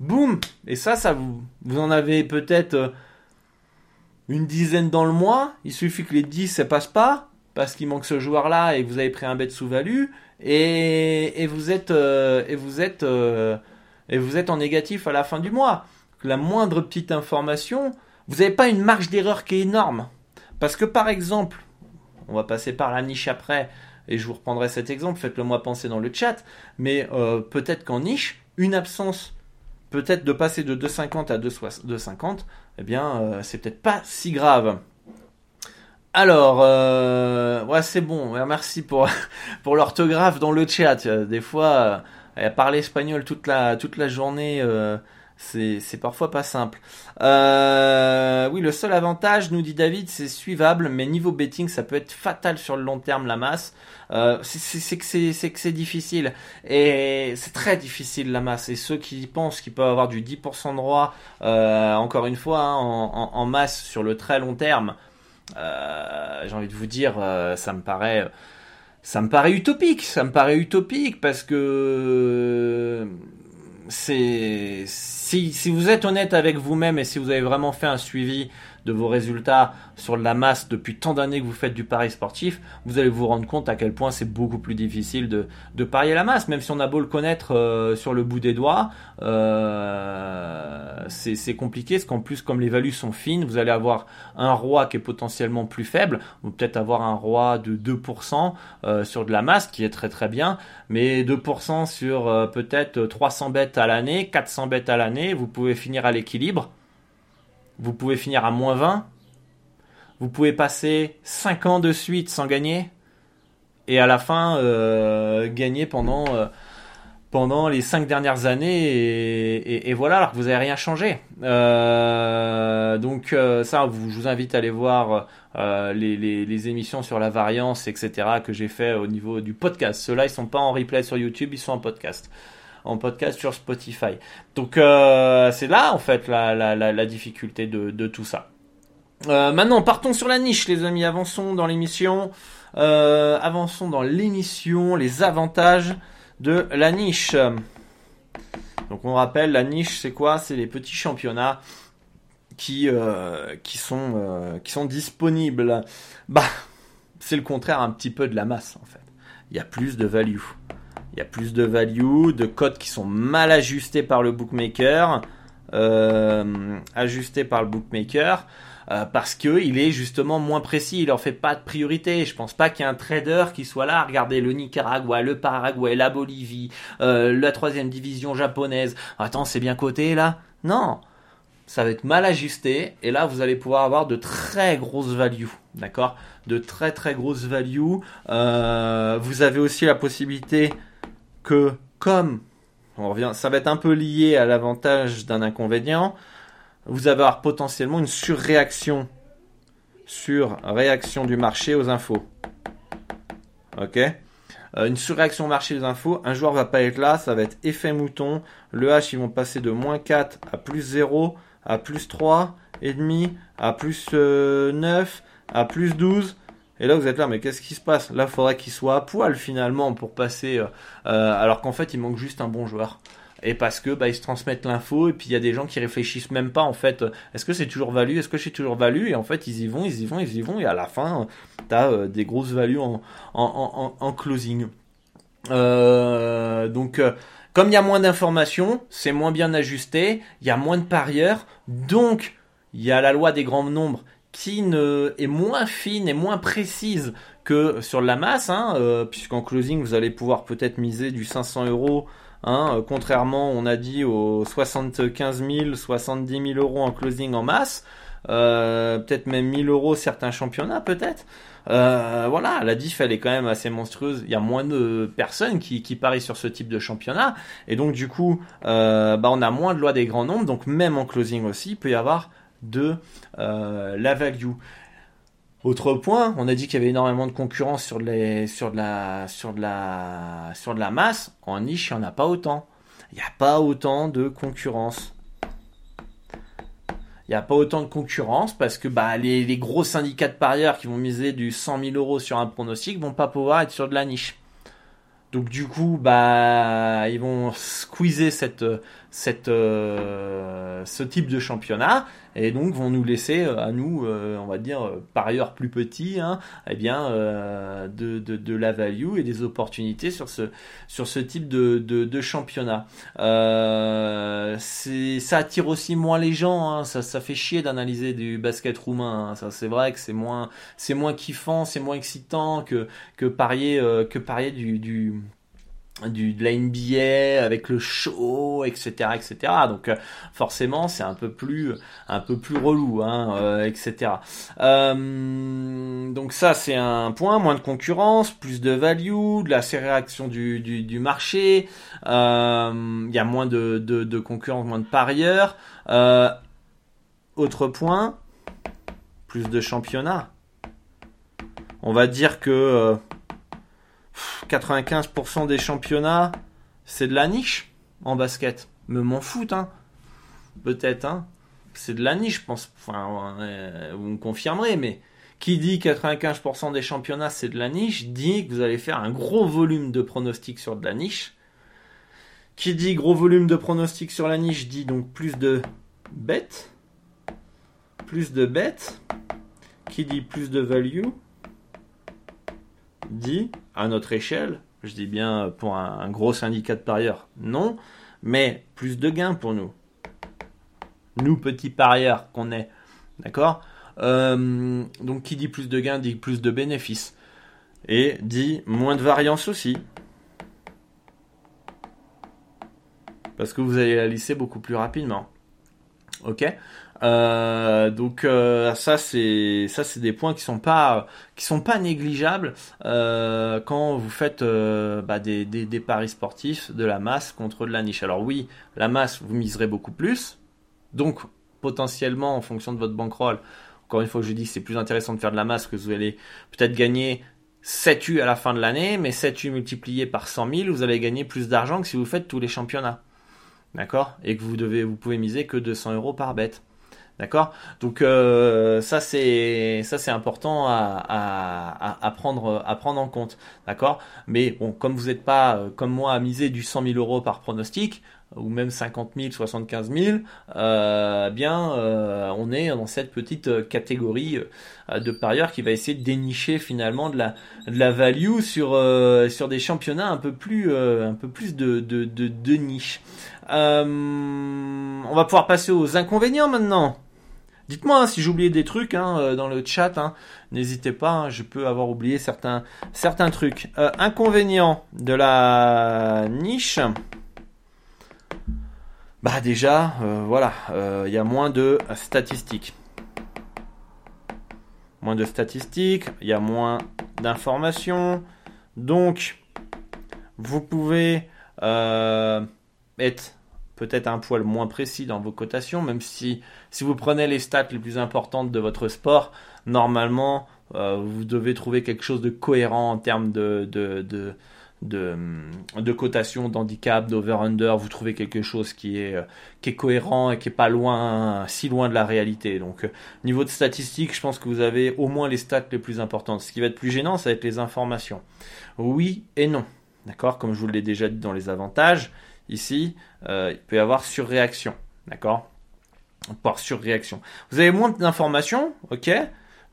Boum Et ça, ça vous, vous en avez peut-être euh, une dizaine dans le mois. Il suffit que les 10 ne passent pas. Parce qu'il manque ce joueur-là et vous avez pris un bet sous-value. Et, et, vous êtes, euh, et vous êtes et vous êtes en négatif à la fin du mois. La moindre petite information, vous n'avez pas une marge d'erreur qui est énorme. Parce que par exemple, on va passer par la niche après, et je vous reprendrai cet exemple, faites-le moi penser dans le chat, mais euh, peut-être qu'en niche, une absence, peut-être de passer de 2,50 à 2,50, eh bien, euh, c'est peut-être pas si grave. Alors, euh, ouais, c'est bon. Merci pour pour l'orthographe dans le chat. Des fois, parler espagnol toute la, journée, euh, c'est parfois pas simple. Euh, oui, le seul avantage, nous dit David, c'est suivable, mais niveau betting, ça peut être fatal sur le long terme, la masse. Euh, c'est que c'est difficile. Et c'est très difficile, la masse. Et ceux qui pensent qu'ils peuvent avoir du 10% de droit, euh, encore une fois, hein, en, masse sur le très long terme, euh, j'ai envie de vous dire, ça me paraît ça me paraît utopique, ça me paraît utopique parce que c'est si, si vous êtes honnête avec vous-même et si vous avez vraiment fait un suivi de vos résultats sur la masse depuis tant d'années que vous faites du pari sportif, vous allez vous rendre compte à quel point c'est beaucoup plus difficile de, de, parier la masse, même si on a beau le connaître euh, sur le bout des doigts, euh, c'est compliqué, parce qu'en plus comme les values sont fines, vous allez avoir un roi qui est potentiellement plus faible, ou peut-être avoir un roi de 2% euh, sur de la masse, qui est très très bien, mais 2% sur euh, peut-être 300 bêtes à l'année, 400 bêtes à l'année, vous pouvez finir à l'équilibre vous pouvez finir à moins 20. Vous pouvez passer 5 ans de suite sans gagner. Et à la fin, euh, gagner pendant, euh, pendant les 5 dernières années. Et, voilà, alors que vous n'avez rien changé. Euh, donc ça, je vous invite à aller voir les, les, émissions sur la variance, etc. que j'ai fait au niveau du podcast. Ceux-là, ils sont pas en replay sur YouTube, ils sont en podcast en podcast sur Spotify. Donc euh, c'est là en fait la, difficulté de, tout ça. Euh, maintenant partons sur la niche les amis, avançons dans l'émission. Euh, avançons dans l'émission, les avantages de la niche. Donc on rappelle, la niche c'est quoi? C'est les petits championnats qui, qui, sont, qui sont disponibles. Bah, c'est le contraire un petit peu de la masse en fait. Il y a plus de value. Il y a plus de value, de codes qui sont mal ajustés par le bookmaker. ajusté par le bookmaker. parce que il est justement moins précis, il leur fait pas de priorité. Je pense pas qu'il y ait un trader qui soit là, regardez le Nicaragua, le Paraguay, la Bolivie, la troisième division japonaise. Attends, c'est bien coté là? Non, ça va être mal ajusté et là vous allez pouvoir avoir de très grosses values, d'accord? De très très grosses values. Euh, vous avez aussi la possibilité que comme on revient, ça va être un peu lié à l'avantage d'un inconvénient. Vous allez avoir potentiellement une surréaction sur réaction du marché aux infos. Ok? Euh, une surréaction marché aux infos, un joueur va pas être là, ça va être effet mouton, le H ils vont passer de moins 4 à plus 0, à plus 3 et demi, à plus 9, euh, à plus 12. Et là, vous êtes là, mais qu'est-ce qui se passe? Là, faudrait qu'il soit à poil finalement pour passer. Euh, euh, alors qu'en fait, il manque juste un bon joueur. Et parce que bah, ils se transmettent l'info et puis il y a des gens qui réfléchissent même pas en fait. Est-ce que c'est toujours valu Est-ce que c'est toujours valu? Et en fait, ils y vont, ils y vont, ils y vont. Et à la fin, tu as des grosses values en closing. donc comme il y a moins d'informations, c'est moins bien ajusté, il y a moins de parieurs, donc il y a la loi des grands nombres qui ne, est moins fine et moins précise que sur la masse, hein, euh, puisqu'en closing vous allez pouvoir peut-être miser du 500 euros, hein, euh, contrairement on a dit aux 75 000, 70 000 euros en closing en masse, euh, peut-être même 1000 euros certains championnats peut-être. Euh, voilà, la diff elle est quand même assez monstrueuse. Il y a moins de personnes qui, qui parient sur ce type de championnat, et donc du coup, euh, bah, on a moins de loi des grands nombres. Donc même en closing aussi, il peut y avoir de euh, la value. Autre point, on a dit qu'il y avait énormément de concurrence sur, les, sur, de la, sur, de la, sur de la masse. En niche, il n'y en a pas autant. Il n'y a pas autant de concurrence il n'y a pas autant de concurrence parce que bah, les, gros syndicats de parieurs qui vont miser du 100 000 euros sur un pronostic vont pas pouvoir être sur de la niche. Donc du coup, bah, ils vont squeezer cette, cette, euh, ce type de championnat et donc vont nous laisser euh, à nous, euh, on va dire, par ailleurs plus petits, hein, eh bien, de, de, la value et des opportunités sur ce, sur ce type de, de, championnat. ça attire aussi moins les gens, hein, ça, ça fait chier d'analyser du basket roumain. Hein, ça, c'est vrai que c'est moins, c'est moins kiffant, c'est moins excitant que, que parier, que parier du du de la NBA avec le show etc etc donc euh, forcément c'est un peu plus un peu plus relou hein, euh, etc euh, donc ça c'est un point. Moins de concurrence plus de value de la réaction du, du, marché. Il y a moins de, de, de, concurrence moins de parieurs. Autre point plus de championnats. On va dire que 95% des championnats, c'est de la niche en basket. Me m'en foutent, hein. Peut-être, hein. C'est de la niche, je pense. Enfin, vous me confirmerez, mais qui dit 95% des championnats, c'est de la niche, dit que vous allez faire un gros volume de pronostics sur de la niche. Qui dit gros volume de pronostics sur la niche, dit donc plus de bêtes. Plus de bêtes. Qui dit plus de value dit, à notre échelle, je dis bien pour un, gros syndicat de parieurs, non, mais plus de gains pour nous. Nous, petits parieurs qu'on est. D'accord euh, Donc, qui dit plus de gains dit plus de bénéfices. Et dit moins de variance aussi. Parce que vous allez la lisser beaucoup plus rapidement. Ok? Euh, donc euh, ça c'est ça c'est des points qui sont pas qui sont pas négligeables euh, quand vous faites bah, des, des, paris sportifs de la masse contre de la niche. Alors oui, la masse vous miserez beaucoup plus, donc potentiellement en fonction de votre bankroll. Encore une fois, je dis c'est plus intéressant de faire de la masse que vous allez peut-être gagner 7 U à la fin de l'année, mais 7 U multiplié par 100 000, vous allez gagner plus d'argent que si vous faites tous les championnats. D'accord? Et que vous devez, vous pouvez miser que 200 euros par bête. D'accord? Donc euh, ça c'est ça c'est important à, à, prendre à prendre en compte. D'accord? Mais bon, comme vous n'êtes pas euh, comme moi à miser du 100 000 euros par pronostic, ou même 50 000, 75 000, euh, bien euh, on est dans cette petite catégorie de parieurs qui va essayer de dénicher finalement de la, de la value sur, sur des championnats un peu plus, un peu plus de, de, de, niche. on va pouvoir passer aux inconvénients maintenant. Dites-moi hein, si j'oubliais des trucs hein, euh, dans le chat. Hein. N'hésitez pas, hein, je peux avoir oublié certains, certains trucs. Euh, inconvénient de la niche. Bah déjà, euh, voilà, il y a moins de statistiques. Moins de statistiques, il y a moins d'informations. Donc, vous pouvez être peut-être un poil moins précis dans vos cotations, même si si vous prenez les stats les plus importantes de votre sport, normalement euh, vous devez trouver quelque chose de cohérent en termes de de, de cotation, d'handicap, d'over-under, vous trouvez quelque chose qui est, qui est cohérent et qui est pas loin, si loin de la réalité. Donc, euh, niveau de statistiques, je pense que vous avez au moins les stats les plus importantes. Ce qui va être plus gênant, ça va être les informations. Oui et non. D'accord? Comme je vous l'ai déjà dit dans les avantages, ici, euh, il peut y avoir surréaction. D'accord? Par surréaction. Vous avez moins d'informations, ok?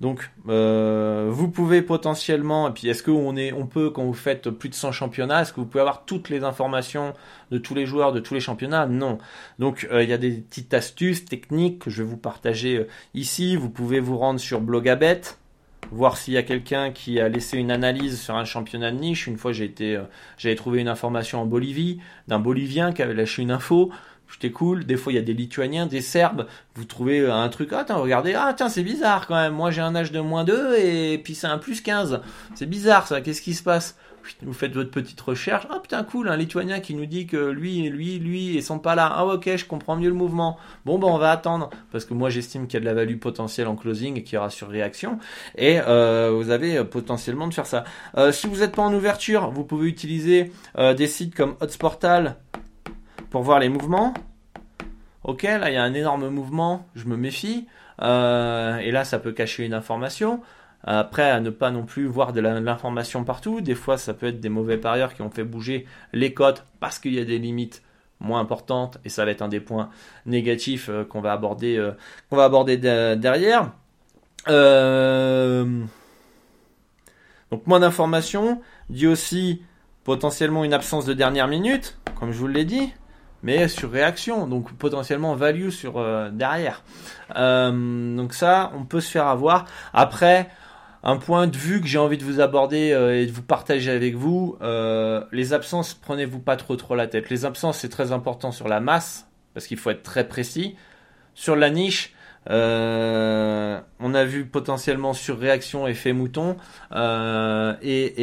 Donc, euh, vous pouvez potentiellement, et puis est-ce qu'on est, on peut, quand vous faites plus de 100 championnats, est-ce que vous pouvez avoir toutes les informations de tous les joueurs de tous les championnats? Non. Donc, euh, il y a des petites astuces techniques que je vais vous partager ici. Vous pouvez vous rendre sur Blogabet, voir s'il y a quelqu'un qui a laissé une analyse sur un championnat de niche. Une fois, j'ai été, euh, j'avais trouvé une information en Bolivie d'un Bolivien qui avait lâché une info. C'était cool. Des fois, il y a des Lituaniens, des Serbes. Vous trouvez euh, un truc. Ah, tiens, regardez. Ah, tiens, c'est bizarre quand même. Moi, j'ai un âge de moins 2 et puis c'est un plus 15. C'est bizarre ça. Qu'est-ce qui se passe? Vous faites votre petite recherche. Ah putain cool, un Lituanien qui nous dit que lui, lui, lui, ils sont pas là. Ah ok, je comprends mieux le mouvement. Bon ben on va attendre parce que moi j'estime qu'il y a de la value potentielle en closing et qu'il y aura sur réaction. Et euh, vous avez euh, potentiellement de faire ça. Si vous n'êtes pas en ouverture, vous pouvez utiliser des sites comme Hotsportal pour voir les mouvements. Ok, là il y a un énorme mouvement, je me méfie. et là ça peut cacher une information. Après, à ne pas non plus voir de l'information partout. Des fois, ça peut être des mauvais parieurs qui ont fait bouger les cotes parce qu'il y a des limites moins importantes et ça va être un des points négatifs euh, qu'on va aborder, euh, qu'on va aborder derrière. Euh, donc moins d'informations dit aussi potentiellement une absence de dernière minute, comme je vous l'ai dit, mais sur réaction, donc potentiellement value sur derrière. donc ça, on peut se faire avoir. Après, un point de vue que j'ai envie de vous aborder euh, et de vous partager avec vous. Euh, les absences, prenez-vous pas trop trop la tête. Les absences, c'est très important sur la masse, parce qu'il faut être très précis. Sur la niche, euh, on a vu potentiellement sur réaction effet mouton et,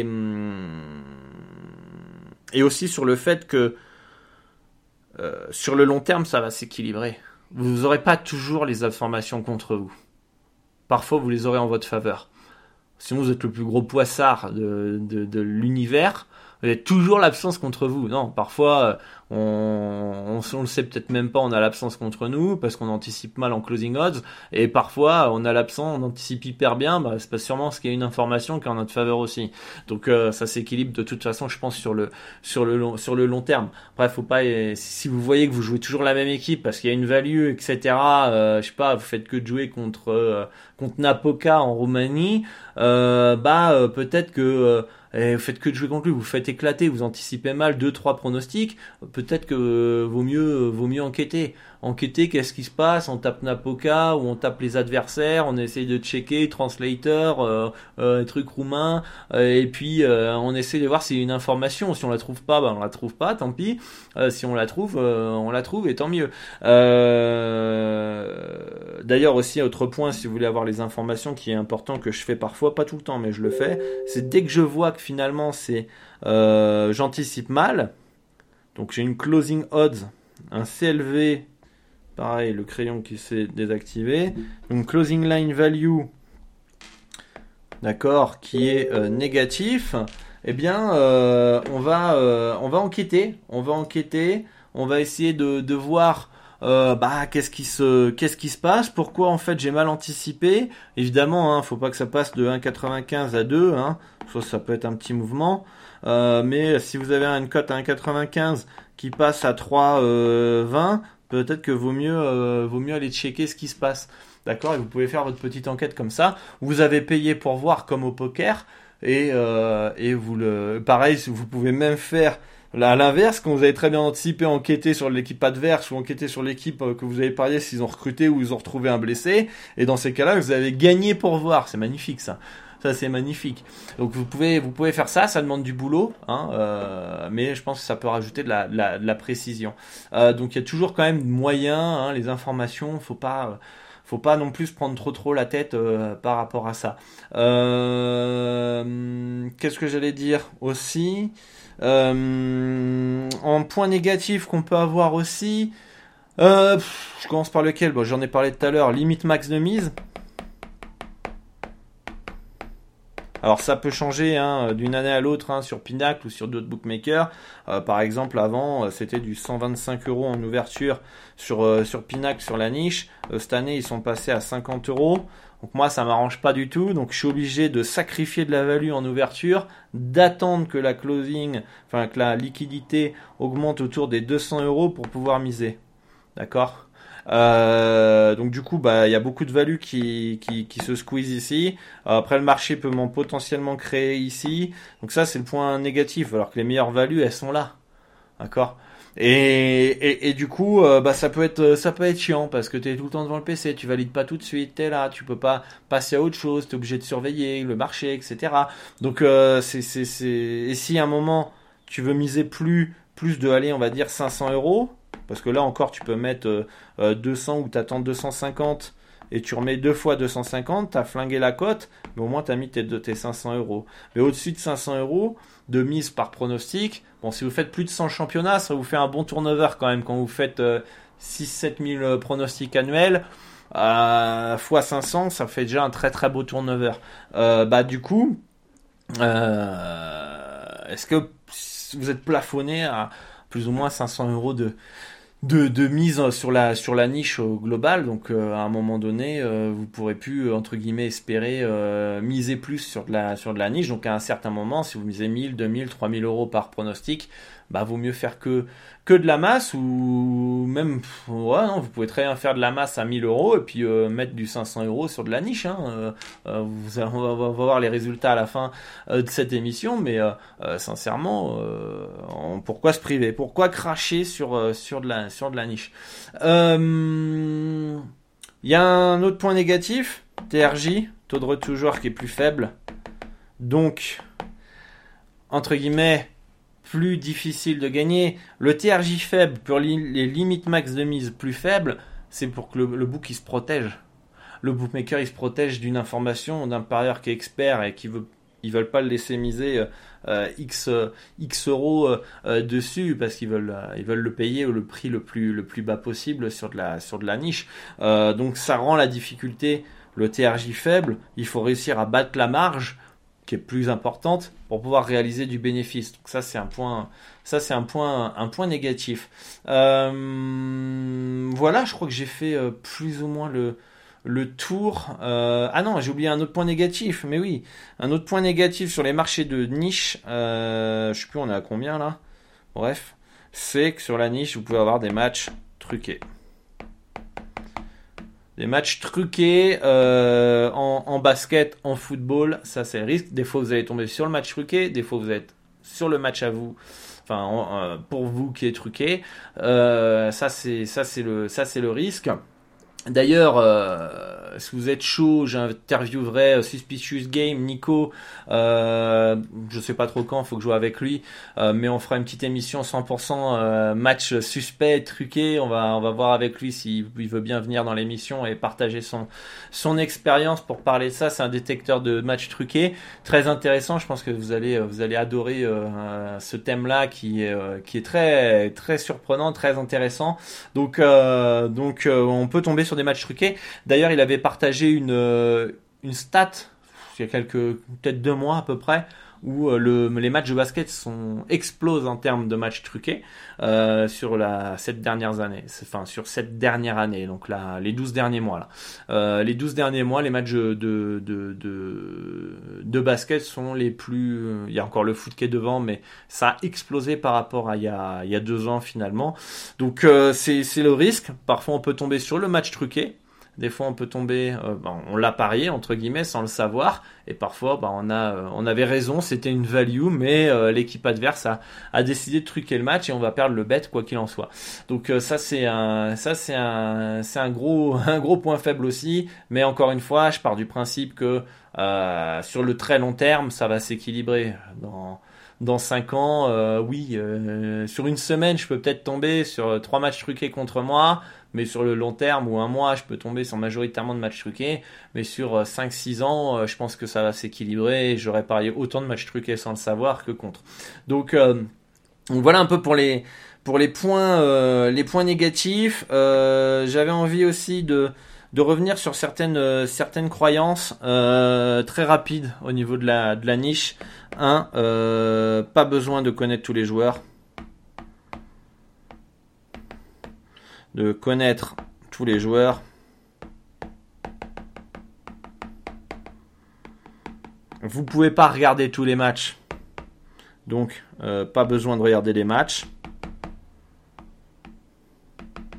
et, hum, et aussi sur le fait que sur le long terme, ça va s'équilibrer. Vous n'aurez pas toujours les informations contre vous parfois vous les aurez en votre faveur. Sinon vous êtes le plus gros poissard de, de l'univers, vous avez toujours l'absence contre vous. Non, parfois on, on, le sait peut-être même pas, on a l'absence contre nous parce qu'on anticipe mal en closing odds et parfois on a l'absence, on anticipe hyper bien, bah, c'est pas sûrement ce qu'il y a une information qui est en notre faveur aussi. Donc euh, ça s'équilibre de toute façon, je pense sur le sur le long sur le long terme. Bref, faut pas si vous voyez que vous jouez toujours la même équipe parce qu'il y a une value, etc. Euh, je sais pas, vous faites que de jouer contre euh, contre Napoca en Roumanie, euh, bah peut-être que et vous faites que de jouer contre vous faites éclater, vous anticipez mal deux trois pronostics, peut-être que vaut mieux vaut mieux enquêter enquêter qu'est-ce qui se passe, on tape Napoca ou on tape les adversaires, on essaye de checker translator, euh, euh, truc roumain, euh, et puis on essaie de voir s'il y a une information. Si on la trouve pas, bah on la trouve pas, tant pis. si on la trouve, on la trouve et tant mieux. D'ailleurs aussi autre point, si vous voulez avoir les informations, qui est important que je fais parfois, pas tout le temps, mais je le fais, c'est dès que je vois que finalement c'est j'anticipe mal, donc j'ai une closing odds, un CLV Pareil, le crayon qui s'est désactivé. Donc closing line value, d'accord, qui est euh, négatif. Eh bien, euh, on va, euh, on va enquêter. On va enquêter. On va essayer de, voir bah qu'est-ce qui se passe Pourquoi en fait j'ai mal anticipé Évidemment, hein, faut pas que ça passe de 1,95 à 2, hein. Soit ça peut être un petit mouvement, mais si vous avez une cote à 1,95 qui passe à 3,20, euh, peut-être que vaut mieux vaut mieux aller checker ce qui se passe. D'accord? Et vous pouvez faire votre petite enquête comme ça. Vous avez payé pour voir comme au poker et et vous le pareil, vous pouvez même faire à l'inverse, quand vous avez très bien anticipé, enquêté sur l'équipe adverse ou enquêté sur l'équipe euh, que vous avez parié s'ils ont recruté ou ils ont retrouvé un blessé, et dans ces cas-là, vous avez gagné pour voir. C'est magnifique ça. Ça c'est magnifique. Donc vous pouvez vous pouvez faire ça, ça demande du boulot, hein, euh, mais je pense que ça peut rajouter de la, de la, précision. Euh, donc il y a toujours quand même moyen, hein, les informations, faut pas faut pas non plus prendre trop trop la tête euh, par rapport à ça. Euh, Qu'est-ce que j'allais dire aussi? Euh, en point négatif qu'on peut avoir aussi, euh, je commence par lequel? Bon, J'en ai parlé tout à l'heure, limite max de mise. Alors ça peut changer hein, d'une année à l'autre hein, sur Pinacle ou sur d'autres bookmakers. Euh, par exemple, avant c'était du 125 euros en ouverture sur, sur Pinacle sur la niche. cette année ils sont passés à 50 euros. Donc moi, ça m'arrange pas du tout. Donc je suis obligé de sacrifier de la value en ouverture, d'attendre que la closing, enfin que la liquidité augmente autour des 200 euros pour pouvoir miser. D'accord? Euh, donc du coup, bah, il y a beaucoup de value qui, qui, qui se squeeze ici. Après, le marché peut m'en potentiellement créer ici. Donc ça, c'est le point négatif. Alors que les meilleures values, elles sont là. D'accord? Et, et, du coup, euh, bah, ça peut être ça peut être chiant parce que tu es tout le temps devant le PC, tu valides pas tout de suite, tu es là, tu peux pas passer à autre chose, tu es obligé de surveiller le marché, etc. Donc euh, c'est c'est et si à un moment tu veux miser plus plus de aller on va dire 500 euros parce que là encore tu peux mettre 200 euh, ou t'attends 250 et tu remets deux fois 250, t'as flingué la cote, mais au moins t'as mis tes, tes 500 euros. Mais au-dessus de 500 euros de mise par pronostic, bon, si vous faites plus de 100 championnats, ça vous fait un bon turnover quand même. Quand vous faites 6-7 000 pronostics annuels, euh, fois 500, ça fait déjà un très très beau turnover. Euh, bah du coup, euh, est-ce que vous êtes plafonné à plus ou moins 500 euros de de, de, mise sur la sur la niche globale donc euh, à un moment donné euh, vous pourrez plus entre guillemets espérer euh, miser plus sur de la sur de la niche. Donc à un certain moment si vous misez 1000 2000 3000 euros par pronostic bah vaut mieux faire que que de la masse ou même ouais non vous pouvez très bien faire de la masse à 1000 euros et puis euh, mettre du 500 euros sur de la niche hein. Euh, euh, vous on, va, voir les résultats à la fin de cette émission mais sincèrement pourquoi se priver? Pourquoi cracher sur sur de la sur de la niche? Il y a un autre point négatif? TRJ taux de retour joueur qui est plus faible. Donc entre guillemets plus difficile de gagner. Le TRJ faible pour les limites max de mise plus faibles, c'est pour que le, book il se protège. Le bookmaker il se protège d'une information d'un parieur qui est expert et qui veut ils veulent pas le laisser miser euh, x x euros euh, dessus parce qu'ils veulent ils veulent le payer au le prix le plus le plus bas possible sur de la sur de la niche. Euh, donc ça rend la difficulté le TRJ faible. Il faut réussir à battre la marge qui est plus importante pour pouvoir réaliser du bénéfice. Donc ça c'est un point, ça c'est un point, un point négatif. Euh, voilà, je crois que j'ai fait euh, plus ou moins le le tour. Euh, ah non, j'ai oublié un autre point négatif. Mais oui, un autre point négatif sur les marchés de niche. je sais plus, on est à combien là? Bref, c'est que sur la niche, vous pouvez avoir des matchs truqués des matchs truqués euh, en, basket, en football, ça c'est le risque. Des fois vous allez tomber sur le match truqué, des fois vous êtes sur le match à vous, enfin euh, pour vous qui est truqué. Euh, ça c'est ça c'est le ça c'est le risque. D'ailleurs, euh, si vous êtes chaud, j'interviewerai euh, Suspicious Game, Nico. Euh, je sais pas trop quand, faut que je joue avec lui, euh, mais on fera une petite émission 100% match suspect, truqué. On va on va voir avec lui s'il veut bien venir dans l'émission et partager son son expérience pour parler de ça. C'est un détecteur de match truqué, très intéressant. Je pense que vous allez vous allez adorer ce thème-là qui est qui est très très surprenant, très intéressant. Donc donc on peut tomber sur des matchs truqués. D'ailleurs, il avait partagé une, euh, une stat il y a quelques peut-être deux mois à peu près où euh, le, les matchs de basket sont explosent en termes de matchs truqués euh, sur la cette dernières années, enfin sur cette dernière année, donc là les 12 derniers mois là. Euh, les 12 derniers mois, les matchs de de, de de basket sont les plus il y a encore le foot qui est devant mais ça a explosé par rapport à il y a il y a deux ans finalement. Donc euh, c'est c'est le risque, parfois on peut tomber sur le match truqué des fois, on peut tomber, euh, ben, on l'a parié entre guillemets sans le savoir, et parfois, ben, on a, euh, on avait raison, c'était une value, mais euh, l'équipe adverse a, a, décidé de truquer le match et on va perdre le bet quoi qu'il en soit. Donc ça, c'est un, ça c'est un, c'est un gros, un gros point faible aussi. Mais encore une fois, je pars du principe que sur le très long terme, ça va s'équilibrer. Dans dans 5 ans, oui, sur une semaine, je peux peut-être tomber sur trois matchs truqués contre moi, mais sur le long terme ou un mois, je peux tomber sur majoritairement de matchs truqués, mais sur 5-6 euh, ans, euh, je pense que ça va s'équilibrer et j'aurais parié autant de matchs truqués sans le savoir que contre. Donc, euh, voilà un peu pour les points négatifs. J'avais envie aussi de revenir sur certaines croyances très rapides au niveau de la de la niche. Pas besoin de connaître tous les joueurs. De connaître tous les joueurs. Vous pouvez pas regarder tous les matchs. Donc, euh, pas besoin de regarder les matchs.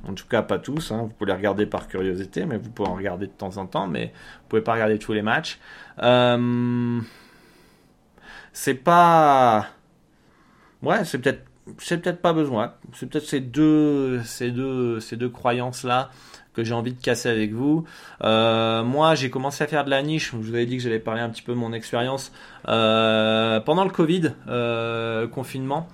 En tout cas, pas tous. Hein. Vous pouvez les regarder par curiosité, mais vous pouvez en regarder de temps en temps, mais vous pouvez pas regarder tous les matchs. Euh, c'est pas. Ouais, c'est peut-être c'est peut-être pas besoin. C'est peut-être ces deux, ces deux, ces deux croyances-là que j'ai envie de casser avec vous. Euh, moi, j'ai commencé à faire de la niche. Je vous avais dit que j'allais parler un petit peu de mon expérience euh, pendant le Covid, euh, confinement,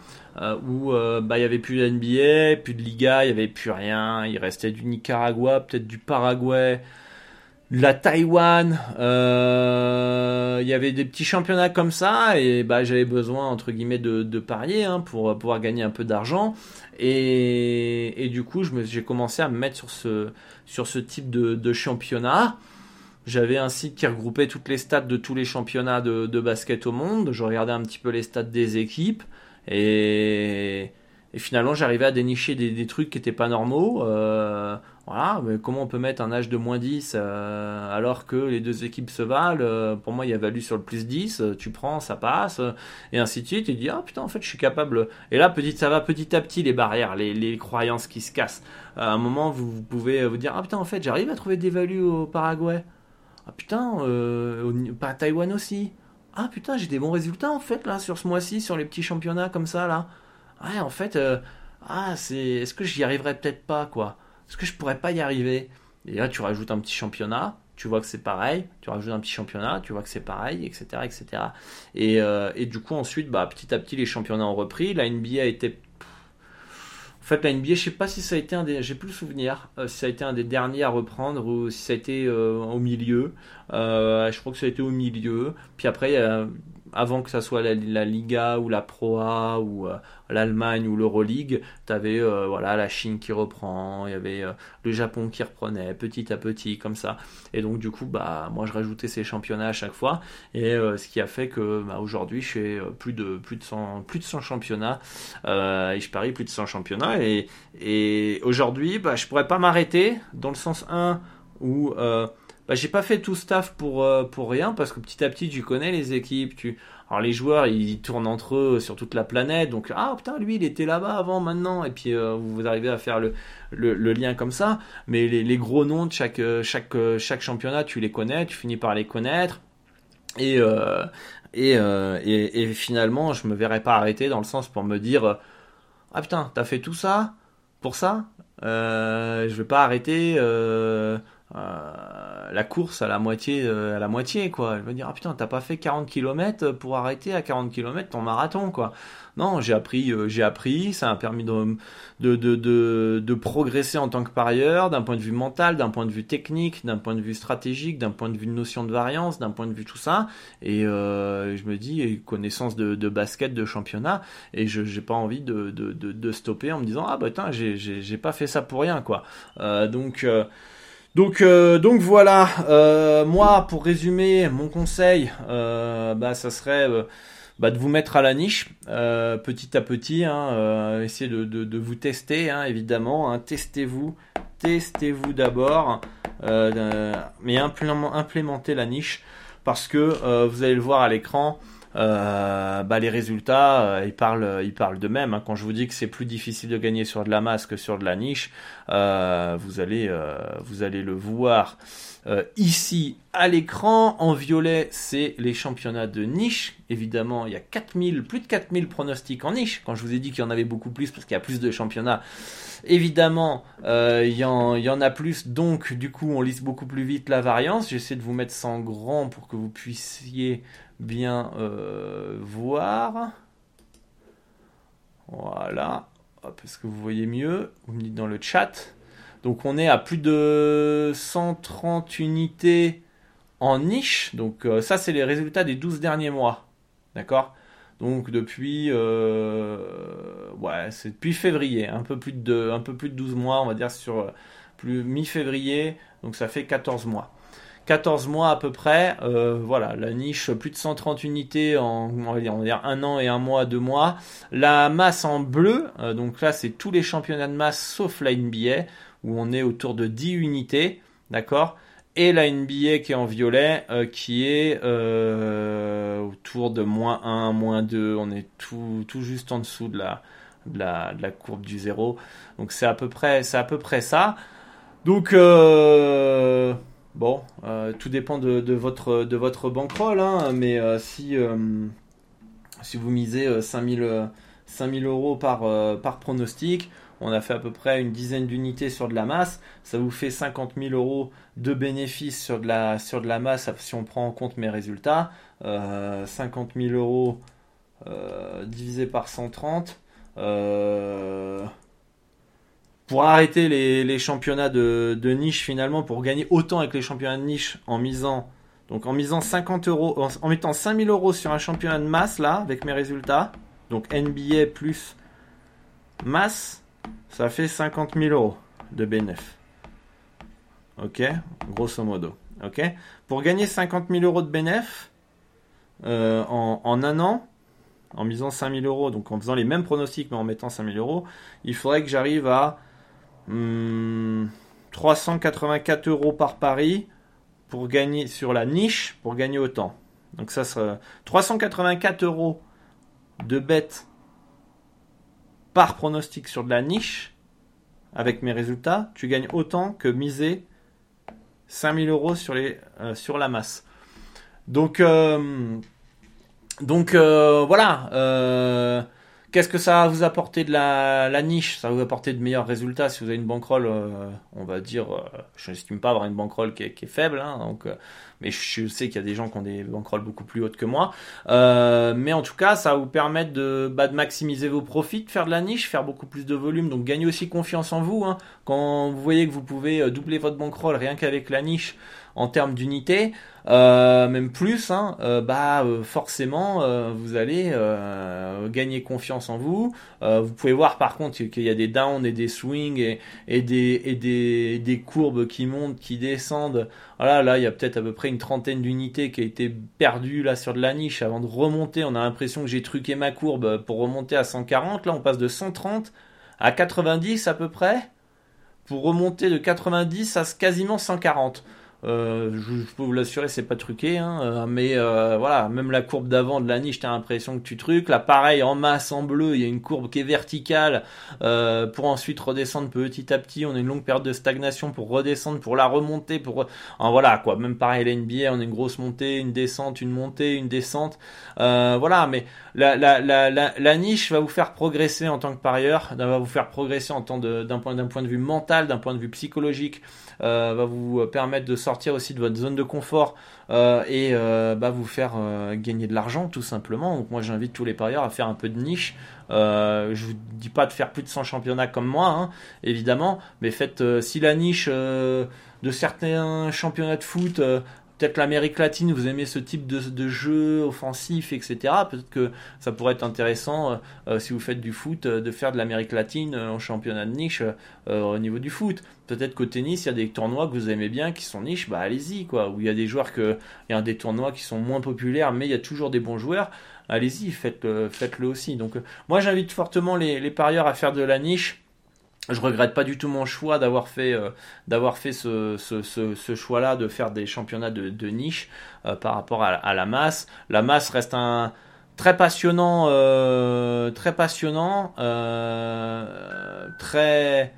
où bah il y avait plus de NBA, plus de Liga, il y avait plus rien. Il restait du Nicaragua, peut-être du Paraguay la Taïwan, euh, il y avait des petits championnats comme ça et bah j'avais besoin entre guillemets de, parier hein, pour pouvoir gagner un peu d'argent et, du coup j'ai commencé à me mettre sur ce type de, de championnat. J'avais un site qui regroupait toutes les stats de tous les championnats de, de basket au monde. Je regardais un petit peu les stats des équipes et et finalement, j'arrivais à dénicher des, trucs qui n'étaient pas normaux. Euh, voilà, mais comment on peut mettre un âge de moins 10 euh, alors que les deux équipes se valent euh, Pour moi, il y a valu sur le plus 10, euh, tu prends, ça passe, et ainsi de suite. Tu dis, ah putain, en fait, je suis capable. Et là, petit, ça va petit à petit, les barrières, les, croyances qui se cassent. À un moment, vous, pouvez vous dire, ah putain, en fait, j'arrive à trouver des values au Paraguay. Ah putain, euh, pas à Taïwan aussi. Ah putain, j'ai des bons résultats en fait là sur ce mois-ci, sur les petits championnats comme ça là ouais, en fait, euh, ah, c'est, est-ce que j'y arriverai peut-être pas, quoi? Est-ce que je pourrais pas y arriver? Et là, tu rajoutes un petit championnat, tu vois que c'est pareil, tu rajoutes un petit championnat, tu vois que c'est pareil, etc., etc. Et, euh, et du coup, ensuite, bah, petit à petit, les championnats ont repris. La NBA a été en fait, la NBA, je sais pas si ça a été un des, j'ai plus le souvenir, euh, si ça a été un des derniers à reprendre ou si ça a été au milieu. je crois que ça a été au milieu. Puis après, avant que ça soit la, Liga ou la Pro A ou euh, l'Allemagne ou l'Euroleague, tu avais euh, voilà, la Chine qui reprend, il y avait euh, le Japon qui reprenait petit à petit comme ça. Et donc du coup, bah, moi je rajoutais ces championnats à chaque fois. Et ce qui a fait que bah, aujourd'hui je fais plus de, plus de 100, plus de 100 championnats et je parie plus de 100 championnats. Et, et aujourd'hui, bah, je pourrais pas m'arrêter dans le sens 1 où bah, j'ai pas fait tout staff pour euh, pour rien parce que petit à petit tu connais les équipes tu alors les joueurs ils tournent entre eux sur toute la planète donc ah putain lui il était là-bas avant maintenant et puis euh, vous arrivez à faire le, le, lien comme ça mais les, les, gros noms de chaque euh, chaque chaque championnat tu les connais tu finis par les connaître et et, et, et finalement je me verrais pas arrêter dans le sens pour me dire ah putain t'as fait tout ça pour ça je vais pas arrêter la course à la moitié euh, à la moitié quoi. Je veux dire ah putain t'as pas fait 40 km pour arrêter à 40 km ton marathon quoi. Non j'ai appris euh, j'ai appris. Ça m'a permis de de, de, de progresser en tant que parieur d'un point de vue mental d'un point de vue technique d'un point de vue stratégique d'un point de vue de notion de variance d'un point de vue tout ça. Et je me dis connaissance de, de basket de championnat et je j'ai pas envie de, de, de, stopper en me disant ah bah j'ai j'ai pas fait ça pour rien quoi. Donc Donc, donc voilà, moi pour résumer, mon conseil, bah, ça serait bah, de vous mettre à la niche petit à petit, hein, essayez de, de, vous tester hein, évidemment, hein, testez-vous, testez-vous d'abord, mais implémentez la niche parce que vous allez le voir à l'écran, euh, bah, les résultats, euh, ils parlent, ils parlent d'eux-mêmes. Hein. Quand je vous dis que c'est plus difficile de gagner sur de la masse que sur de la niche, euh, vous allez, vous allez le voir ici à l'écran. En violet, c'est les championnats de niche. Évidemment, il y a 4000, plus de 4000 pronostics en niche. Quand je vous ai dit qu'il y en avait beaucoup plus parce qu'il y a plus de championnats, évidemment, il y, en, a plus. Donc, du coup, on lise beaucoup plus vite la variance. J'essaie de vous mettre en grand pour que vous puissiez bien euh, voir. Voilà. est-ce que vous voyez mieux? Vous me dites dans le chat. Donc on est à plus de 130 unités en niche. Donc euh, ça, c'est les résultats des 12 derniers mois. D'accord? Donc depuis, euh, ouais, c'est depuis février, un peu plus de, un peu plus de 12 mois, on va dire sur plus mi-février, donc ça fait 14 mois. 14 mois à peu près. Euh, voilà, la niche, plus de 130 unités en on va, dire, un an et un mois, deux mois. La masse en bleu, euh, donc là c'est tous les championnats de masse sauf la NBA, où on est autour de 10 unités, d'accord? Et la NBA qui est en violet, euh, qui est autour de moins 1, moins 2. On est tout, juste en dessous de la courbe du zéro. Donc c'est à peu près, c'est à peu près ça. Donc Bon, euh, tout dépend de, votre, de bankroll, hein, mais euh, si, euh, si vous misez 5000, 5000 euros par, par pronostic, on a fait à peu près une dizaine d'unités sur de la masse, ça vous fait 50 000 euros de bénéfices sur de la, sur de la masse si on prend en compte mes résultats. 50 000 euros divisé par 130 pour arrêter les, championnats de, niche finalement, pour gagner autant avec les championnats de niche en misant, donc en misant 50 euros, en, mettant 5000 euros sur un championnat de masse là, avec mes résultats, donc NBA plus masse, ça fait 50 000 euros de bénéf. Ok, grosso modo. Ok, pour gagner 50 000 euros de bénéf euh, en, en un an, en misant 5000 euros, donc en faisant les mêmes pronostics mais en mettant 5000 euros, il faudrait que j'arrive à 384 hmm, euros par pari pour gagner sur la niche pour gagner autant. Donc ça sera 384 euros de bête par pronostic sur de la niche avec mes résultats, tu gagnes autant que miser 5000 euros sur, les, euh, sur la masse. Donc, euh, donc euh, voilà. Qu'est-ce que ça vous apporter de la, niche? Ça vous apporter de meilleurs résultats si vous avez une bankroll, euh, on va dire, euh, je n'estime pas avoir une bankroll qui est, faible, hein, donc, euh, mais je sais qu'il y a des gens qui ont des bankrolls beaucoup plus hautes que moi. mais en tout cas, ça va vous permettre de, bah, de maximiser vos profits, de faire de la niche, faire beaucoup plus de volume, donc gagner aussi confiance en vous. Hein. Quand vous voyez que vous pouvez doubler votre bankroll rien qu'avec la niche, en termes d'unité, euh, même plus, hein, euh, bah euh, forcément vous allez gagner confiance en vous. vous pouvez voir par contre qu'il y a des downs et des swings et, et, des, et des, des, courbes qui montent, qui descendent. Voilà, là il y a peut-être à peu près une trentaine d'unités qui a été perdue là sur de la niche avant de remonter. On a l'impression que j'ai truqué ma courbe pour remonter à 140. Là on passe de 130 à 90 à peu près pour remonter de 90 à quasiment 140. Euh, je, peux vous l'assurer, c'est pas truqué, hein, euh, mais euh, voilà, même la courbe d'avant de la niche, t'as l'impression que tu truques. Là, pareil, en masse, en bleu, il y a une courbe qui est verticale pour ensuite redescendre petit à petit. On a une longue période de stagnation pour redescendre, pour la remonter, pour voilà quoi. Même pareil, la NBA, on a une grosse montée, une descente, une montée, une descente. voilà, mais la, niche va vous faire progresser en tant que parieur, va vous faire progresser en tant d'un point d'un point de vue mental, d'un point de vue psychologique. Euh, va vous permettre de sortir aussi de votre zone de confort euh, et euh, bah, vous faire gagner de l'argent tout simplement. Donc moi j'invite tous les parieurs à faire un peu de niche. Je vous dis pas de faire plus de 100 championnats comme moi, hein, évidemment, mais faites si la niche de certains championnats de foot peut-être l'Amérique latine, vous aimez ce type de, jeu offensif, etc. Peut-être que ça pourrait être intéressant, si vous faites du foot, de faire de l'Amérique latine en championnat de niche au niveau du foot. Peut-être qu'au tennis, il y a des tournois que vous aimez bien, qui sont niches, bah allez-y, quoi. Ou il y a des joueurs que, il y a des tournois qui sont moins populaires, mais il y a toujours des bons joueurs allez-y, faites-le faites aussi. Donc, moi, j'invite fortement les, parieurs à faire de la niche je regrette pas du tout mon choix d'avoir fait, euh, d'avoir fait ce, ce, ce, choix-là de faire des championnats de, de niche euh, par rapport à, la masse. La masse reste un très passionnant, euh, très passionnant, très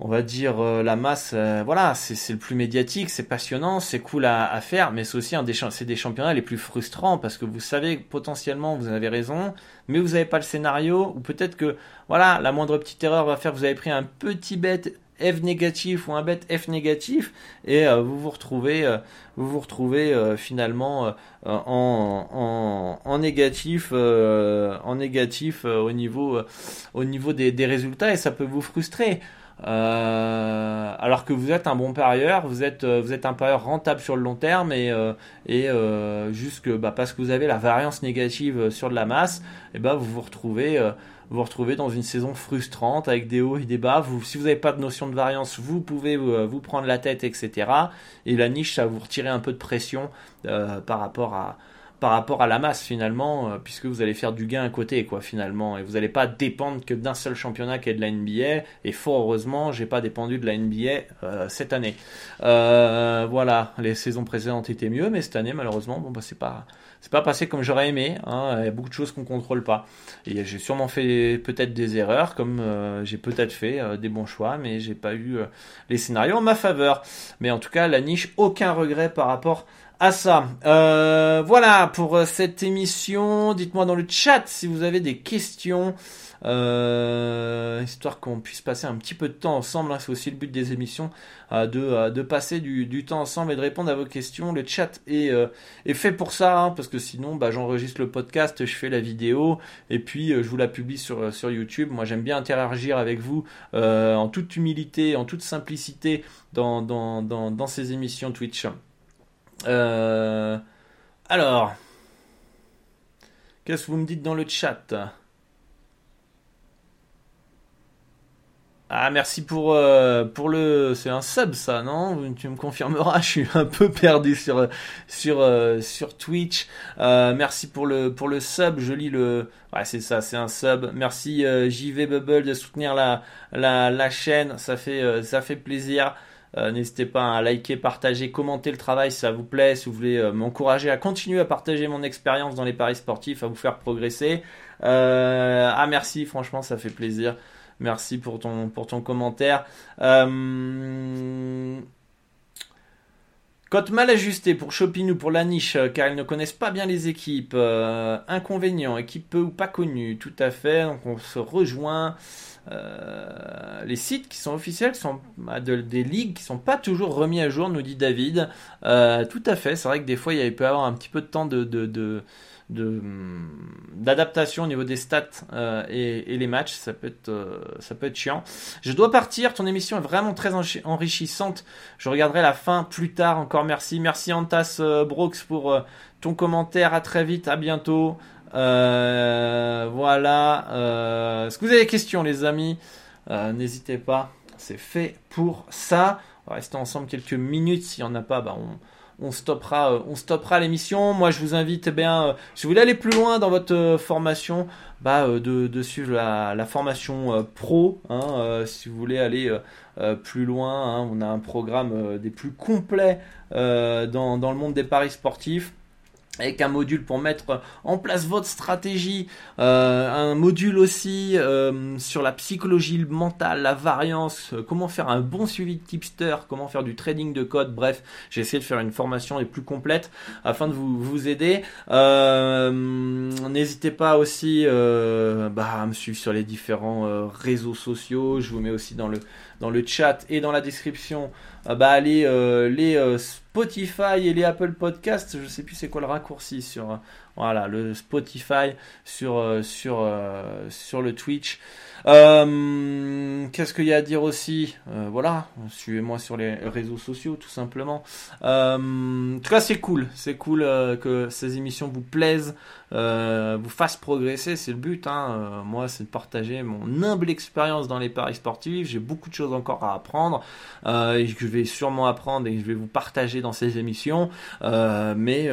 on va dire euh, la masse, euh, voilà, c'est le plus médiatique, c'est passionnant, c'est cool à, faire, mais c'est aussi un des, c'est des championnats les plus frustrants parce que vous savez potentiellement vous avez raison, mais vous n'avez pas le scénario ou peut-être que voilà la moindre petite erreur va faire que vous avez pris un petit bet F négatif ou un bet F négatif et euh, vous vous retrouvez vous vous retrouvez finalement en, en, négatif en négatif au niveau au niveau des, des résultats et ça peut vous frustrer. Euh, alors que vous êtes un bon parieur, vous êtes, euh, vous êtes un parieur rentable sur le long terme et, euh, et juste que bah, parce que vous avez la variance négative sur de la masse, et ben vous vous retrouvez vous retrouvez dans une saison frustrante avec des hauts et des bas. Vous, si vous n'avez pas de notion de variance, vous pouvez vous, prendre la tête, etc. Et la niche, ça vous retirer un peu de pression par rapport à, par rapport à la masse finalement, euh, puisque vous allez faire du gain à côté quoi finalement, et vous n'allez pas dépendre que d'un seul championnat qui est de la NBA. Et fort heureusement, j'ai pas dépendu de la NBA euh, cette année. Euh, voilà, les saisons précédentes étaient mieux, mais cette année malheureusement, bon bah c'est pas c'est pas passé comme j'aurais aimé. Hein. Il y a beaucoup de choses qu'on contrôle pas. Et j'ai sûrement fait peut-être des erreurs, comme j'ai peut-être fait des bons choix, mais j'ai pas eu les scénarios en ma faveur. Mais en tout cas, la niche, aucun regret par rapport à ça. Euh, voilà pour euh, cette émission. Dites-moi dans le chat si vous avez des questions. Euh, histoire qu'on puisse passer un petit peu de temps ensemble. Hein. C'est aussi le but des émissions, de, de passer du, temps ensemble et de répondre à vos questions. Le chat est, est fait pour ça, hein, parce que sinon, bah, j'enregistre le podcast, je fais la vidéo, et puis je vous la publie sur, sur YouTube. Moi, j'aime bien interagir avec vous en toute humilité, en toute simplicité dans, dans, dans, dans ces émissions Twitch. Euh, alors, qu'est-ce que vous me dites dans le chat Ah, merci pour, euh, le. C'est un sub, ça, non? Tu me confirmeras, je suis un peu perdu sur, euh, Twitch. merci pour le, pour le sub, je lis le. Ouais, c'est ça, c'est un sub. Merci JV Bubble de soutenir la, la, chaîne, ça fait plaisir. Euh, n'hésitez pas à liker, partager, commenter le travail si ça vous plaît, si vous voulez euh, m'encourager à continuer à partager mon expérience dans les paris sportifs, à vous faire progresser. Euh, ah merci, franchement ça fait plaisir. Merci pour ton, pour ton commentaire. Cote mal ajusté pour Shopping ou pour la niche, car ils ne connaissent pas bien les équipes. inconvénient, équipe peu ou pas connue, tout à fait. Donc on se rejoint. Euh, les sites qui sont officiels sont bah, des ligues qui sont pas toujours remis à jour, nous dit David. Euh, tout à fait, c'est vrai que des fois il peut y avoir un petit peu de temps de, d'adaptation au niveau des stats euh, et, les matchs, ça peut être ça peut être chiant. Je dois partir, ton émission est vraiment très enrichissante. Je regarderai la fin plus tard. Encore merci, merci Antas Brooks pour ton commentaire. À très vite, à bientôt. Euh, voilà. Euh, est-ce que vous avez des questions, les amis? Euh, N'hésitez pas. C'est fait pour ça. On va rester ensemble quelques minutes. S'il n'y en a pas, bah, on, stoppera, on stoppera l'émission. Moi, je vous invite, eh bien, si vous voulez aller plus loin dans votre formation, bah, de, suivre la, formation pro. Hein, si vous voulez aller plus loin, hein. on a un programme des plus complets dans, le monde des paris sportifs avec un module pour mettre en place votre stratégie, euh, un module aussi euh, sur la psychologie mentale, la variance, euh, comment faire un bon suivi de tipster, comment faire du trading de code, bref, j'ai essayé de faire une formation les plus complète afin de vous, vous aider. N'hésitez pas aussi bah, à me suivre sur les différents réseaux sociaux, je vous mets aussi dans le, dans le chat et dans la description bah, les, les Spotify et les Apple Podcasts, je sais plus c'est quoi le raccourci sur Voilà, le Spotify sur, sur, sur le Twitch. Euh, qu'est-ce qu'il y a à dire aussi euh, Voilà, suivez-moi sur les réseaux sociaux tout simplement. Euh, en tout cas, c'est cool, c'est cool que ces émissions vous plaisent, vous fassent progresser, c'est le but. Hein. moi, c'est de partager mon humble expérience dans les paris sportifs. J'ai beaucoup de choses encore à apprendre et je vais sûrement apprendre et je vais vous partager dans ces émissions. mais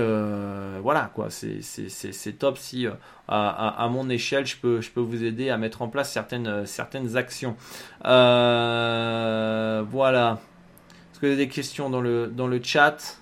voilà, quoi, c'est top si à, mon échelle, je peux, je peux vous aider à mettre en place certaines, certaines actions. Euh, voilà. Est-ce que vous avez des questions dans le, dans le chat?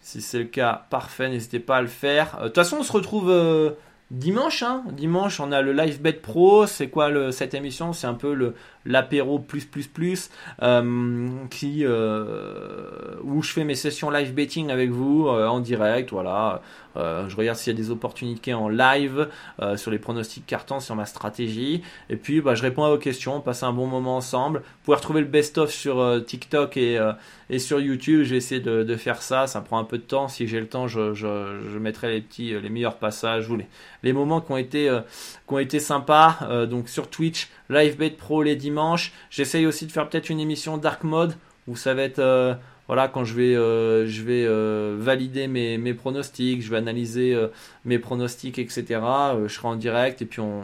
Si c'est le cas, parfait, n'hésitez pas à le faire. Euh, de toute façon, on se retrouve euh, dimanche. Hein. dimanche, on a le Live Bet Pro. C'est quoi cette émission? C'est un peu le, l'apéro plus plus plus euh, qui euh, où je fais mes sessions live betting avec vous euh, en direct voilà je regarde s'il y a des opportunités en live sur les pronostics cartons sur ma stratégie. Et puis bah, je réponds à vos questions on passe un bon moment ensemble. Vous pouvez retrouver le best of sur TikTok et, et sur YouTube. Je de, de, faire ça. Ça prend un peu de temps. Si j'ai le temps je, je, mettrai les petits les meilleurs passages ou les, les moments qui ont été qui ont été sympas. Donc sur Twitch live bet pro les dimanches. J'essaye aussi de faire peut-être une émission dark mode où ça va être euh, voilà quand je vais euh, je vais euh, valider mes, mes, pronostics, je vais analyser mes pronostics etc. je serai en direct et puis on,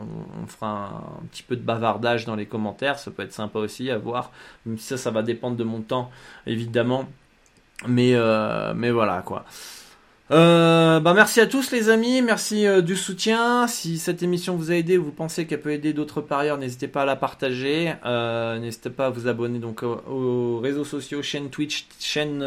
fera un, petit peu de bavardage dans les commentaires. Ça peut être sympa aussi à voir. Même si ça ça va dépendre de mon temps évidemment. Mais mais voilà quoi. Euh, bah merci à tous les amis, merci euh, du soutien. Si cette émission vous a aidé ou vous pensez qu'elle peut aider d'autres parieurs, n'hésitez pas à la partager. Euh, n'hésitez pas à vous abonner donc aux, réseaux sociaux, chaîne Twitch, chaîne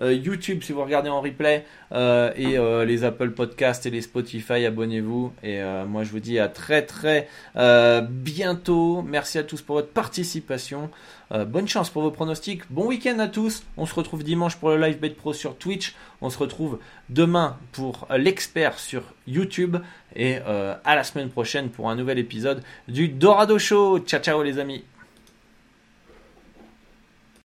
YouTube si vous regardez en replay et les Apple Podcasts et les Spotify. Abonnez-vous et moi je vous dis à très très bientôt. Merci à tous pour votre participation. Euh, bonne chance pour vos pronostics. Bon week-end à tous. On se retrouve dimanche pour le Live Bet Pro sur Twitch. On se retrouve demain pour l'expert sur YouTube. Et euh, à la semaine prochaine pour un nouvel épisode du Dorado Show. Ciao ciao les amis.